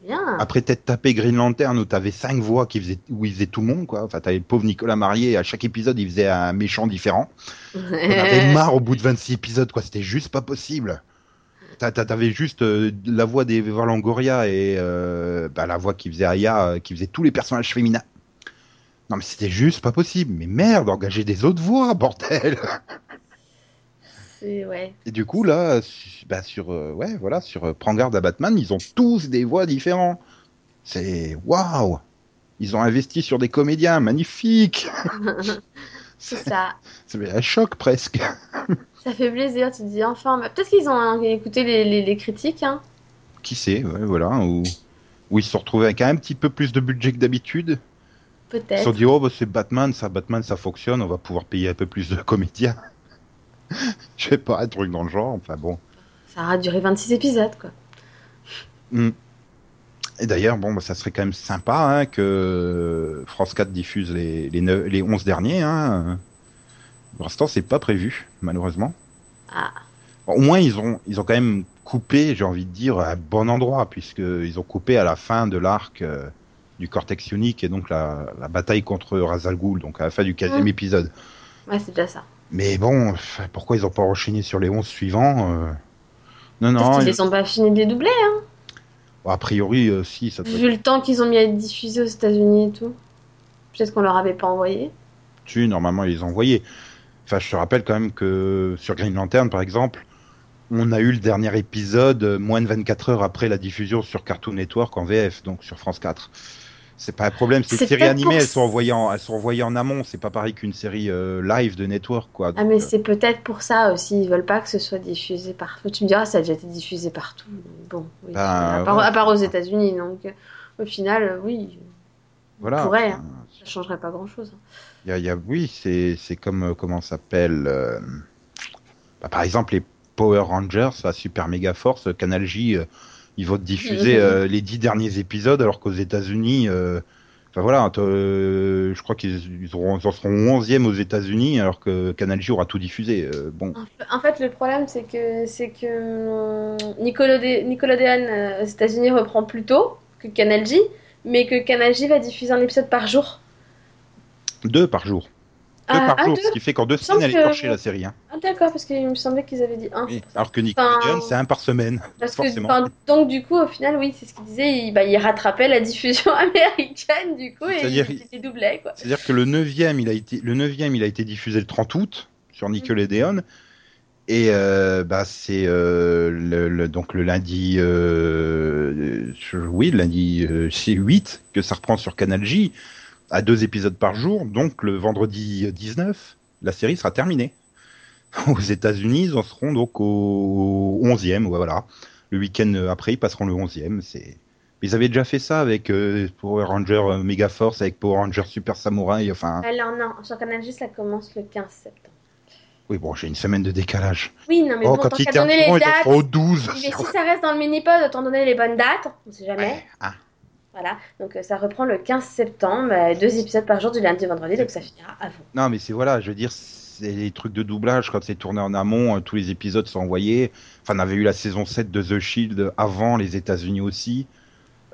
Bien. Après t'être tapé Green Lantern où t'avais cinq voix qui faisaient, où il faisait tout le monde, quoi. Enfin, t'avais le pauvre Nicolas Marié, à chaque épisode, il faisait un méchant différent. On avait marre au bout de 26 épisodes, quoi. C'était juste pas possible. T'a- t'a- T'avais juste euh, la voix des Longoria et euh, bah, la voix qui faisait Aya, euh, qui faisait tous les personnages féminins. Non, mais c'était juste pas possible. Mais merde, engager des autres voix, bordel. C'est ouais. Et du coup, là, bah, sur, euh, ouais, voilà, sur euh, Prends garde à Batman, ils ont tous des voix différents. C'est waouh! Ils ont investi sur des comédiens, magnifique! C'est ça. C'est un choc presque. Ça fait plaisir, tu te dis enfin. bah, Peut-être qu'ils ont hein, écouté les, les, les critiques. Hein. Qui sait, ouais, voilà, ou où ils se sont retrouvés avec un petit peu plus de budget que d'habitude. Ils se Peut-être. sont dit, oh, bah, c'est Batman, ça, Batman, ça fonctionne, on va pouvoir payer un peu plus de comédiens. Je sais pas, un truc dans le genre, enfin bon. Ça aura duré 26 épisodes quoi. Hmm. Et d'ailleurs, bon, bah, ça serait quand même sympa hein, que France 4 diffuse les, les, neuf- les 11 derniers. Hein. Pour l'instant, c'est pas prévu, malheureusement. Ah. Bon, au moins, ils ont, ils ont quand même coupé, j'ai envie de dire, à bon endroit, puisqu'ils ont coupé à la fin de l'arc euh, du Cortex Unique et donc la, la bataille contre Razal Ghul, donc à la fin du 15 Mm. épisode. Ouais, c'est déjà ça. Mais bon, pourquoi ils ont pas enchaîné sur les 11 suivants euh? Non, non, qu'ils ils- les ont pas fini de les doubler, hein. bon, a priori, euh, si, ça Vu le temps qu'ils ont mis à être diffusés aux États-Unis et tout. Peut-être qu'on leur avait pas envoyé. Tu, normalement, ils les ont envoyés. Enfin, je te rappelle quand même que sur Green Lantern, par exemple, on a eu le dernier épisode euh, moins de 24 heures après la diffusion sur Cartoon Network en VF, donc sur France 4. C'est pas un problème. Ces C'est peut-être animées, pour elles sont envoyées en, elles sont envoyées en amont. C'est pas pareil qu'une série euh, live de Network, quoi. Ah, mais euh, c'est peut-être pour ça aussi. Ils veulent pas que ce soit diffusé partout. Tu me diras, ça a déjà été diffusé partout. Bon, oui. Ben, à, part, ouais. à part aux États-Unis. Donc, euh, au final, oui, voilà. pourrait, Enfin, ça changerait pas grand-chose. Y a, y a- oui, c'est, comme, euh, comment ça s'appelle euh, bah, Par exemple, les Power Rangers à Super Mega Force, Canal J, ils vont te diffuser euh, les dix derniers épisodes, alors qu'aux États-Unis, euh, enfin voilà, euh, je crois qu'ils en seront 11e aux États-Unis, alors que Canal J aura tout diffusé. bon, En fait, le problème, c'est que, c'est que Nickelodeon, aux États-Unis reprend plus tôt que Canal J, mais que Canal J va diffuser un épisode par jour. deux par jour. Deux Ah, par ah, jour, deux ce qui fait qu'en deux semaines, elle est que- torchée la série. Hein. Ah, d'accord, parce qu'il me semblait qu'ils avaient dit un. Oui, Alors que Nickelodeon, c'est un par semaine. Parce forcément. donc du coup, au final, oui, c'est ce qu'il disait, il, bah, il rattrapait la diffusion américaine, du coup, et il, il doublait, quoi. C'est-à-dire que le 9e, il a été, le 9e, il a été diffusé le 30 août sur Nickelodeon. Et euh, bah c'est euh, le, le- donc le lundi, euh, oui, le lundi euh, c'est 8 que ça reprend sur Canal J à deux épisodes par jour. Donc le vendredi 19, la série sera terminée. Aux États-Unis, ils en seront donc au 11e, ouais, voilà. Le week-end après, ils passeront le 11e. C'est ils avaient déjà fait ça avec euh, Power Ranger euh, Mega Force, avec Power Ranger Super Samurai. Enfin, Alors non, sur Canal ça commence le 15 septembre. oui, bon, j'ai une semaine de décalage. Oui, non, mais oh, bon, quand tant ils qu'à donner les dates, seront au 12. mais si ça reste dans le mini-pod, autant donner les bonnes dates, on sait jamais. Ouais, ah. Voilà, donc euh, ça reprend le 15 septembre, euh, deux épisodes par jour du lundi au vendredi, donc ça finira avant. Non, mais c'est voilà, je veux dire, c'est les trucs de doublage, quand c'est tourné en amont, euh, tous les épisodes sont envoyés. Enfin, on avait eu la saison 7 de The Shield avant les États-Unis aussi.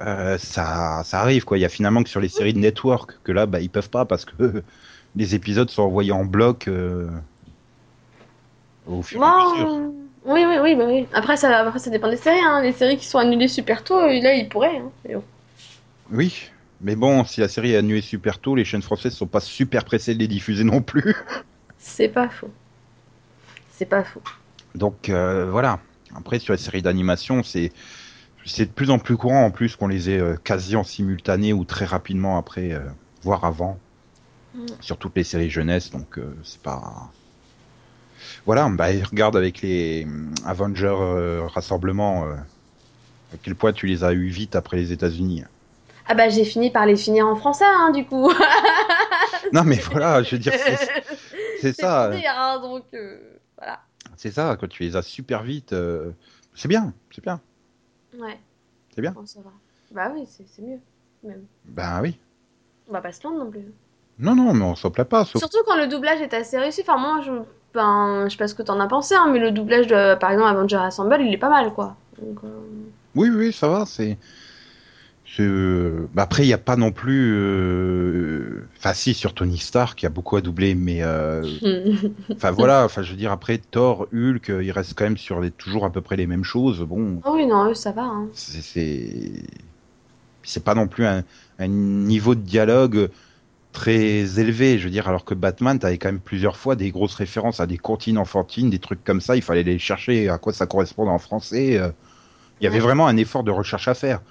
Euh, ça, ça arrive, quoi. Il y a finalement que sur les séries de network que là, bah, ils peuvent pas parce que les épisodes sont envoyés en bloc euh, au fur et à Bon, mesure. oui, oui, oui, bah oui. Après ça, après, ça dépend des séries, hein. Les séries qui sont annulées super tôt, là, ils pourraient. Hein. Oui, mais bon, si la série est annulée super tôt, les chaînes françaises sont pas super pressées de les diffuser non plus. C'est pas faux. C'est pas faux. Donc euh, voilà. Après sur les séries d'animation, c'est c'est de plus en plus courant en plus qu'on les ait euh, quasi en simultané ou très rapidement après, euh, voire avant, Mm. sur toutes les séries jeunesse. Donc c'est pas voilà. Bah regarde avec les Avengers rassemblements euh, à quel point tu les as eu vite après les États-Unis. Ah bah j'ai fini par les finir en français, hein, du coup. Non mais voilà, je veux dire c'est c'est ça. dire, hein, donc euh, voilà. C'est ça, quand tu les as super vite, euh, c'est bien, c'est bien. Ouais. C'est bien. Bon, ça va. Bah oui, c'est c'est mieux, même. Ben oui. On va pas se plaindre non plus. Non, non, mais on s'en plaît pas. Sauf... Surtout quand le doublage est assez réussi. Enfin, moi, je, ben, je sais pas ce que t'en as pensé, hein, mais le doublage de, par exemple, Avenger Assemble, il est pas mal, quoi. Donc, euh, Oui, oui, ça va. C'est. Bah après, il n'y a pas non plus. euh, Enfin, si, sur Tony Stark, qui a beaucoup à doubler, mais. euh, Enfin, voilà. Enfin, je veux dire, après, Thor, Hulk, euh, il reste quand même sur les... toujours à peu près les mêmes choses. Bon, Oh oui, non, eux, ça va. Hein. c'est. Pas non plus un, un niveau de dialogue très élevé, je veux dire, alors que Batman, t'avais quand même plusieurs fois des grosses références à des comptines enfantines, des trucs comme ça, il fallait les chercher à quoi ça correspond en français. Il y avait Ouais. vraiment un effort de recherche à faire.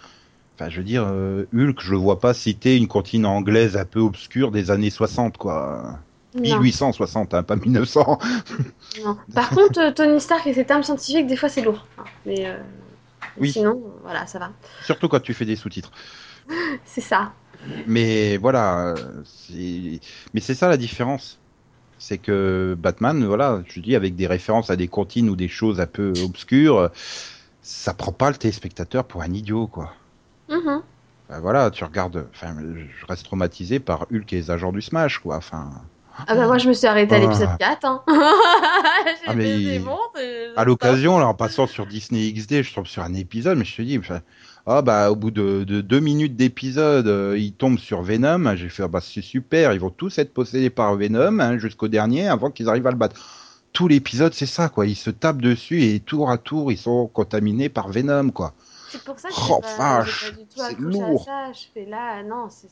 Enfin, je veux dire, euh, Hulk, je le vois pas citer une comptine anglaise un peu obscure des années 60, quoi. Non, 1860, hein, pas 1900. non. Par contre, euh, Tony Stark et ses termes scientifiques, des fois, c'est lourd. hein. Mais euh, Oui. sinon, voilà, ça va. Surtout quand tu fais des sous-titres. C'est ça. Mais voilà, c'est... mais c'est ça la différence. C'est que Batman, voilà, je dis avec des références à des comptines ou des choses un peu obscures, ça prend pas le téléspectateur pour un idiot, quoi. Bah, voilà, tu regardes. Enfin, je reste traumatisé par Hulk et les agents du Smash, quoi. Enfin, Ah bah moi je me suis arrêtée à Ah. l'épisode 4. Hein. Ah, mais bon, à l'occasion, là, en passant sur Disney XD, je tombe sur un épisode, mais je te dis, ah bah, au bout de, de deux minutes d'épisode, euh, ils tombent sur Venom. J'ai fait, ah, bah, c'est super, ils vont tous être possédés par Venom hein, jusqu'au dernier avant qu'ils arrivent à le battre. Tout l'épisode, c'est ça, quoi. Ils se tapent dessus et tour à tour, ils sont contaminés par Venom, quoi. C'est pour ça que Oh, pas, vache, j'ai pas du tout c'est lourd. à ça. Je fais là, non, c'est-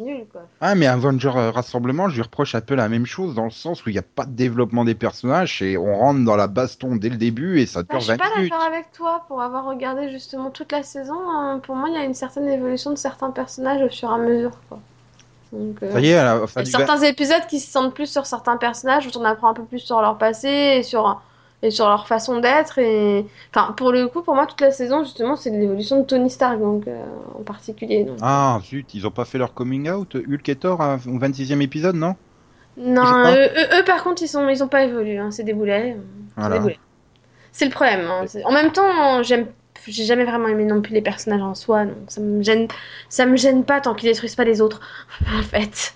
nul quoi. Ah, mais Avenger euh, Rassemblement, je lui reproche un peu la même chose, dans le sens où il n'y a pas de développement des personnages et on rentre dans la baston dès le début et ça Bah, dure je suis 20 pas minutes. d'accord avec toi pour avoir regardé justement toute la saison. hein. Pour moi, il y a une certaine évolution de certains personnages au fur et à mesure. Quoi. Donc, euh, Ça y est, à la il fin y a du certains épisodes qui se sentent plus sur certains personnages, où on apprend un peu plus sur leur passé et sur, et sur leur façon d'être. Et... Enfin, pour le coup, pour moi, toute la saison, justement, c'est l'évolution de Tony Stark donc, euh, en particulier. Donc. Ah, zut, ils ont pas fait leur coming out, Hulk et Thor, hein, au 26e épisode, non? Non, eux, eux, eux, par contre, ils sont, ils ont pas évolué. hein. C'est des boulets. C'est Voilà. C'est le problème. hein. En même temps, j'aime, j'ai jamais vraiment aimé non plus les personnages en soi. Donc ça me gêne, ça me gêne pas tant qu'ils détruisent pas les autres. En fait,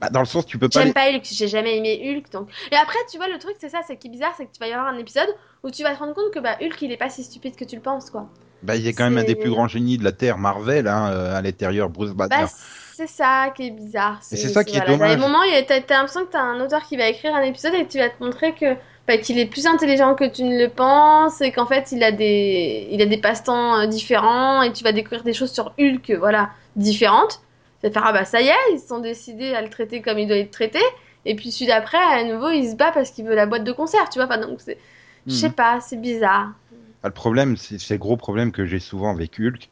Bah, Dans le sens, tu peux pas. j'aime pas Hulk. J'ai jamais aimé Hulk. Donc. Et après, tu vois, le truc, c'est ça, c'est qui est bizarre, c'est que tu vas y avoir un épisode où tu vas te rendre compte que bah Hulk, il est pas si stupide que tu le penses, quoi. Bah, il a quand même un des plus grands génies de la Terre, Marvel, hein, euh, à l'intérieur, Bruce Banner. Bah, c'est ça qui est bizarre. Et c'est ça qui est voilà. dommage. À des moments, t'as t'as l'impression que t'as un auteur qui va écrire un épisode et tu vas te montrer que bah, qu'il est plus intelligent que tu ne le penses et qu'en fait, il a des, il a des passe-temps euh, différents et tu vas découvrir des choses sur Hulk, voilà, différentes. Te faire, ah bah ça y est, ils sont décidés à le traiter comme il doit être traité. Et puis celui d'après, à nouveau, il se bat parce qu'il veut la boîte de concert, tu vois. Enfin, donc, c'est- je sais Mhm. pas, c'est bizarre. Ah, le problème, c'est c'est le gros problème que j'ai souvent avec Hulk,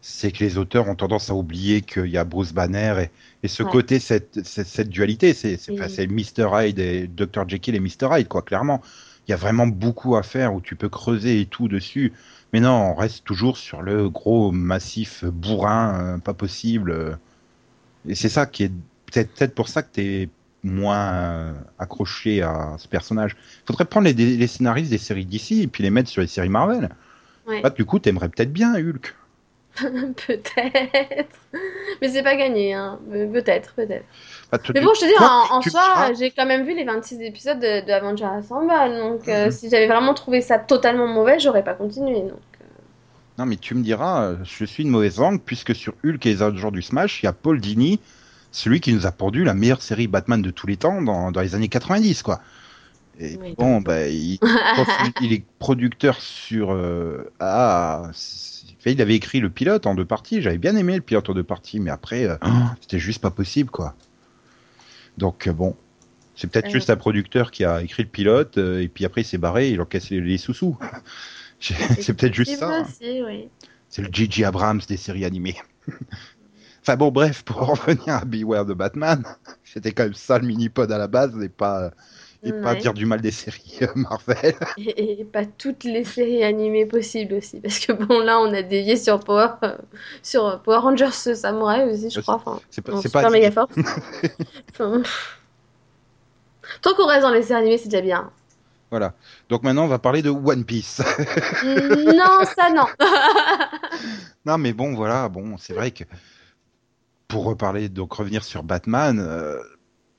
c'est que les auteurs ont tendance à oublier qu'il y a Bruce Banner et, et ce Ouais. côté, cette, cette, cette dualité, c'est c'est c'est Mr. Hyde et Dr. Jekyll et Mr. Hyde, quoi, clairement. Il y a vraiment beaucoup à faire où tu peux creuser et tout dessus. Mais non, on reste toujours sur le gros massif bourrin, euh, pas possible. euh. Et c'est ça qui est peut-être pour ça que t'es moins euh, accroché à ce personnage. Faudrait prendre les, les scénaristes des séries d'ici et puis les mettre sur les séries Marvel. Ouais. Bah, du coup, t'aimerais peut-être bien Hulk. peut-être. Mais c'est pas gagné, hein. Peut-être, peut-être. Bah, Mais bon, je te dis, en, soi, j'ai quand même vu les 26 épisodes de, de Avengers Assemble, donc euh, Mhm. si j'avais vraiment trouvé ça totalement mauvais, j'aurais pas continué. Donc. Non, mais tu me diras, euh, je suis une mauvaise langue, puisque sur Hulk et les agents du Smash, il y a Paul Dini, celui qui nous a pondu la meilleure série Batman de tous les temps dans, dans les années 90, quoi. Et Oui. bon, bah, il, est producteur sur. euh, ah, il avait écrit le pilote en deux parties. J'avais bien aimé le pilote en deux parties, mais après, euh, c'était juste pas possible, quoi. Donc, euh, bon. C'est peut-être Euh. juste un producteur qui a écrit le pilote, euh, et puis après, il s'est barré, il a cassé les sous-sous. C'est peut-être juste ça. hein. Oui. C'est le Gigi Abrams des séries animées. enfin bon, bref, pour en revenir à Beware de Batman, c'était quand même ça le mini-pod à la base, et pas, et pas dire du mal des séries euh, Marvel. Et, et pas toutes les séries animées possibles aussi, parce que bon, là, on a dévié sur Power, euh, sur Power Rangers Samurai aussi, je Ouais, crois. Enfin, C'est pas, Super pas méga force. Enfin, Tant qu'on reste dans les séries animées, c'est déjà bien. Voilà. Donc maintenant, on va parler de One Piece. non, ça non. non, mais bon, voilà, bon, c'est vrai que pour reparler, donc revenir sur Batman, euh,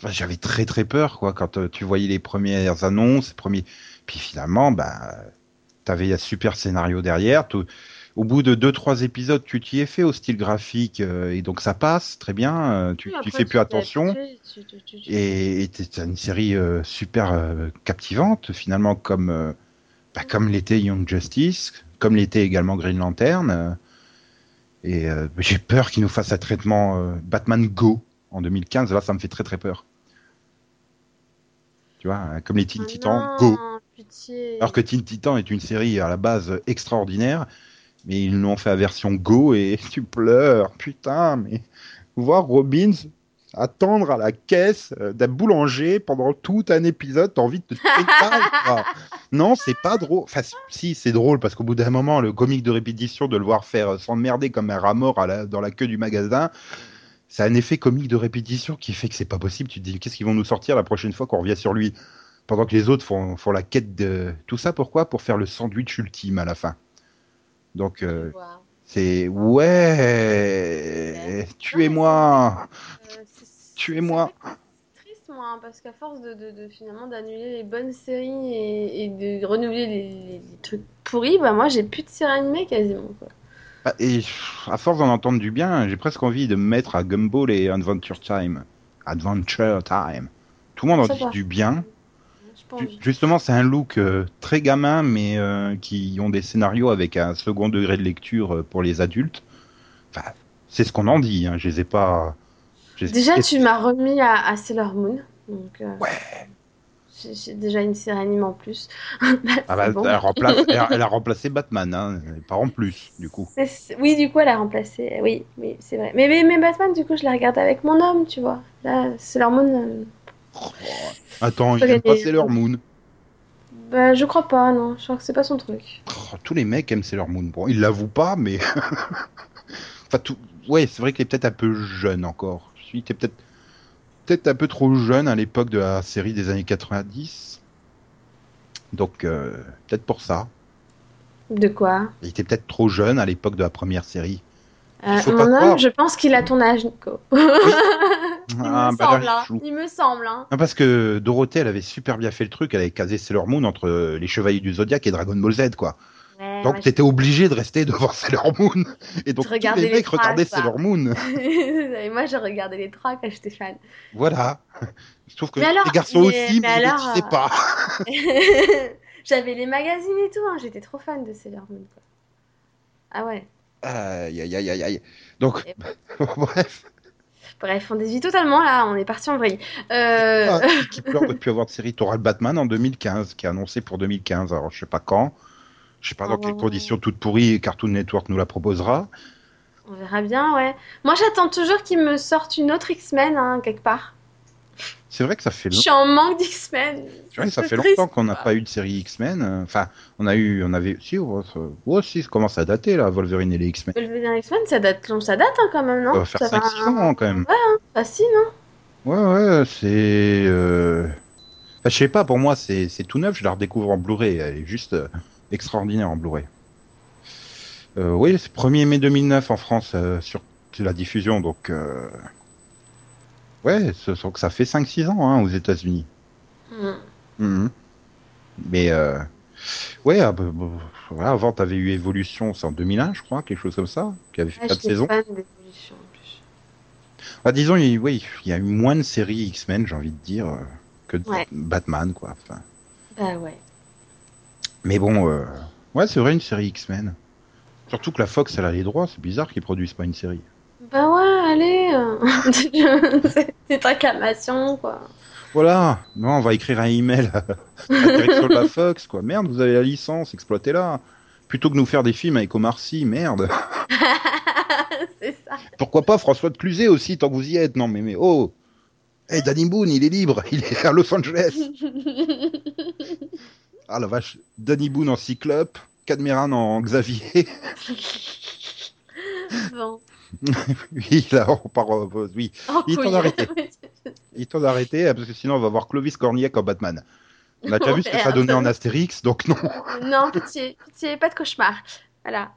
j'avais très très peur, quoi, quand euh, tu voyais les premières annonces, les premiers, puis finalement, bah, t'avais un super scénario derrière. tout- Au bout de deux trois épisodes, tu t'y es fait au style graphique euh, et donc ça passe très bien. euh, tu, Oui, tu fais plus attention. tu- tu- Et c'est une série euh, super captivante, finalement, comme, bah, comme l'était Young Justice, comme l'était également Green Lantern. et j'ai peur qu'ils nous fassent un traitement Batman Go en 2015. Là, ça me fait très très peur. Tu vois, hein, comme les Teen Ah Titans Go. pitié. Alors que Teen Titan est une série à la base extraordinaire, mais ils l'ont fait à version Go et tu pleures, putain, mais voir Robbins attendre à la caisse euh, d'un boulanger pendant tout un épisode, t'as envie de te quoi. Non, c'est pas drôle. Enfin, si, c'est drôle parce qu'au bout d'un moment, le comique de répétition de le voir faire euh, s'emmerder comme un rat mort à la- dans la queue du magasin, c'est un effet comique de répétition qui fait que c'est pas possible. Tu te dis, qu'est-ce qu'ils vont nous sortir la prochaine fois qu'on revient sur lui? Pendant que les autres font, font la quête de tout ça pourquoi? Pour faire le sandwich ultime à la fin donc euh, Wow. C'est ouais, tuez-moi, tuez-moi. triste, moi, hein, parce qu'à force de, de- de, finalement d'annuler les bonnes séries et, et de renouveler les, trucs pourris, bah moi j'ai plus de séries animées quasiment. Quoi. Ah, Et à force d'en entendre du bien, j'ai presque envie de me mettre à Gumball et Adventure Time. Adventure Time. Tout le monde en dit du bien. Justement, c'est un look euh, très gamin, mais euh, qui ont des scénarios avec un second degré de lecture euh, pour les adultes. Enfin, c'est ce qu'on en dit. Hein. Je les ai pas. je les ai- Déjà, tu m'as remis à, à Sailor Moon. Donc, euh, Ouais. j'ai j'ai déjà une série anime en plus. Ah bah, bon. elle, remplace, elle, a- elle a remplacé Batman, hein, pas en plus, du coup. C'est- c'est- Oui, du coup, elle a remplacé. Oui, oui, c'est vrai. Mais, mais, mais Batman, du coup, je la regarde avec mon homme, tu vois. Là, Sailor Moon, euh, Attends, Faut il aime pas. Sailor Moon. bah, je crois pas, non. Je crois que c'est pas son truc. Oh, tous les mecs aiment Sailor Moon. Bon, ils l'avouent pas, mais. enfin, tout. Ouais, c'est vrai qu'il est peut-être un peu jeune encore. Il était peut-être peut-être un peu trop jeune à l'époque de la série des années 90. Donc, euh, peut-être pour ça. De quoi? Il était peut-être trop jeune à l'époque de la première série. Euh, Mon pas homme, croire. je pense qu'il a ton âge, Nico. Il Ah, me bah, semble, là, hein. je joue. Il me semble, hein. Non, parce que Dorothée, elle avait super bien fait le truc. Elle avait casé Sailor Moon entre euh, les Chevaliers du Zodiaque et Dragon Ball Z, quoi. Ouais, Donc, t'étais obligé de rester devant Sailor Moon. Et donc, Je tous regardais les les mecs regardaient ça. Sailor Moon. Et moi, j'ai regardé les trois quand j'étais fan. Voilà. Je trouve que Mais alors, les garçons mais- aussi, mais, mais ils ne alors, disaient pas. J'avais les magazines et tout, hein. J'étais trop fan de Sailor Moon, quoi. Ah ouais. Aïe, aïe, aïe, aïe, aïe. Donc, bref. Bref, on dévie totalement, là. On est parti en vrille. Euh... Ah, qui pleure de plus avoir de série. T'auras le Batman en 2015, qui est annoncé pour 2015. Alors, je sais pas quand. Je sais pas dans quelles Oh. conditions toutes pourries Cartoon Network nous la proposera. On verra bien, ouais. Moi, j'attends toujours qu'ils me sortent une autre X-Men, hein, quelque part. C'est vrai que ça fait, Je long... suis en manque d'X-Men. c'est vrai que ça fait triste, longtemps qu'on n'a pas eu de série X-Men. Enfin, on a eu, on avait, si, oh, oh, si, ça commence à dater là, Wolverine et les X-Men. Wolverine X-Men, ça date, ça date hein, quand même, non? Ça va faire Ça 5-6 ans quand même. Ah si, non? Ouais, ouais, c'est. Euh... enfin, je sais pas, pour moi, c'est tout neuf. Je la redécouvre en Blu-ray. Elle est juste euh, extraordinaire en Blu-ray. Euh, oui, c'est 1er mai 2009 en France euh, sur la diffusion, donc. Euh... Ouais, donc ça fait 5-6 ans hein, aux États-Unis. Hmm. Mhm. Mais. Euh... Ouais, bah, voilà, avant, t'avais eu Evolution, c'est en 2001, je crois, quelque chose comme ça, qui avait fait Ah, 4 j'étais saisons. fan d'Evolution en plus. Disons, il, oui, il y a eu moins de séries X-Men, j'ai envie de dire, euh, que de Ouais. Batman, quoi. Enfin, Bah ouais. mais bon, euh, ouais, c'est vrai, une série X-Men. Surtout que la Fox, elle a les droits, c'est bizarre qu'ils produisent pas une série. Bah ouais, allez. euh, C'est acclamation, quoi. Voilà, non, on va écrire un email à la direction de la Fox, quoi. Merde, vous avez la licence, exploitez-la. Plutôt que nous faire des films avec Omar Sy, merde. c'est ça. Pourquoi pas François de Cluzet aussi, tant que vous y êtes Non, mais, mais oh Eh, Danny Boone, il est libre, il est à Los Angeles. Ah la vache, Danny Boone en Cyclope, Cadmeran en Xavier. bon. oui, là, on part. euh, oui, En Il est temps couille. d'arrêter. il est temps d'arrêter, euh, parce que sinon on va voir Clovis Cornillac en Batman. On a déjà vu ce que ça donnait en Astérix, donc non. non, pitié, pitié, pas de cauchemar. Voilà.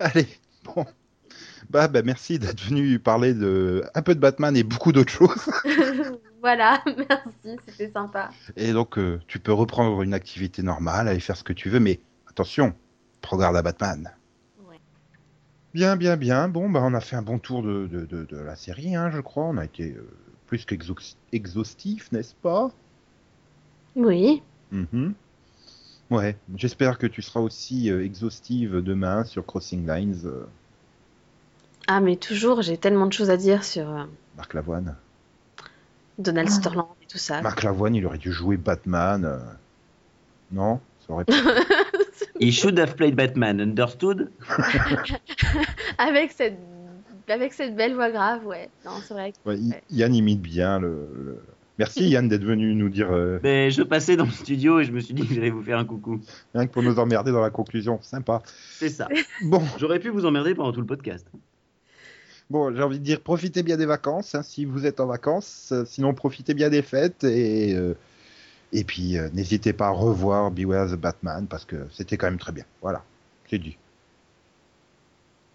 Allez, bon. Bah, bah merci d'être venu parler de un peu de Batman et beaucoup d'autres choses. voilà, merci, c'était sympa. Et donc, euh, tu peux reprendre une activité normale, aller faire ce que tu veux, mais attention, prends garde à Batman. Bien, bien, bien. Bon, bah, on a fait un bon tour de, de, de, de la série, hein, je crois. On a été euh, plus qu'exhaustif, n'est-ce pas? Oui. Mhm. Ouais, j'espère que tu seras aussi euh, exhaustive demain sur Crossing Lines, euh, Ah, mais toujours, j'ai tellement de choses à dire sur Marc Lavoine. Donald Sutherland et tout ça. Marc Lavoine, il aurait dû jouer Batman. Non? Ça aurait pas- He should have played Batman, understood? Avec cette, avec cette belle voix grave, ouais. Non, c'est vrai. que- Ouais, I- Ouais. Yann imite bien le. le- Merci Yann d'être venu nous dire euh, Mais je passais dans le studio et je me suis dit que j'allais vous faire un coucou. rien que pour nous emmerder dans la conclusion. Sympa. C'est ça. Bon, J'aurais pu vous emmerder pendant tout le podcast. bon, j'ai envie de dire profitez bien des vacances hein, si vous êtes en vacances. Euh, Sinon, profitez bien des fêtes et euh, et puis euh, n'hésitez pas à revoir Beware the Batman parce que c'était quand même très bien. Voilà, c'est dit.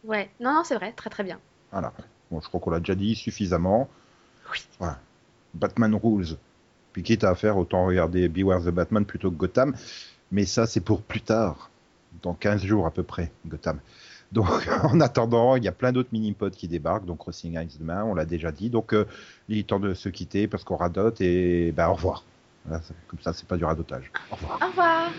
Ouais, non, non, c'est vrai, très très bien. Voilà. Bon, je crois qu'on l'a déjà dit suffisamment. Oui. Voilà. Batman Rules. Puis quitte à faire, autant regarder Beware the Batman plutôt que Gotham. Mais ça, c'est pour plus tard. Dans 15 jours à peu près, Gotham. Donc, en attendant, il y a plein d'autres mini-pods qui débarquent. Donc, Crossing Eyes demain, on l'a déjà dit. Donc, euh, il est temps de se quitter parce qu'on radote. Et ben, au revoir. Comme ça, c'est pas du radotage. Au revoir. Au revoir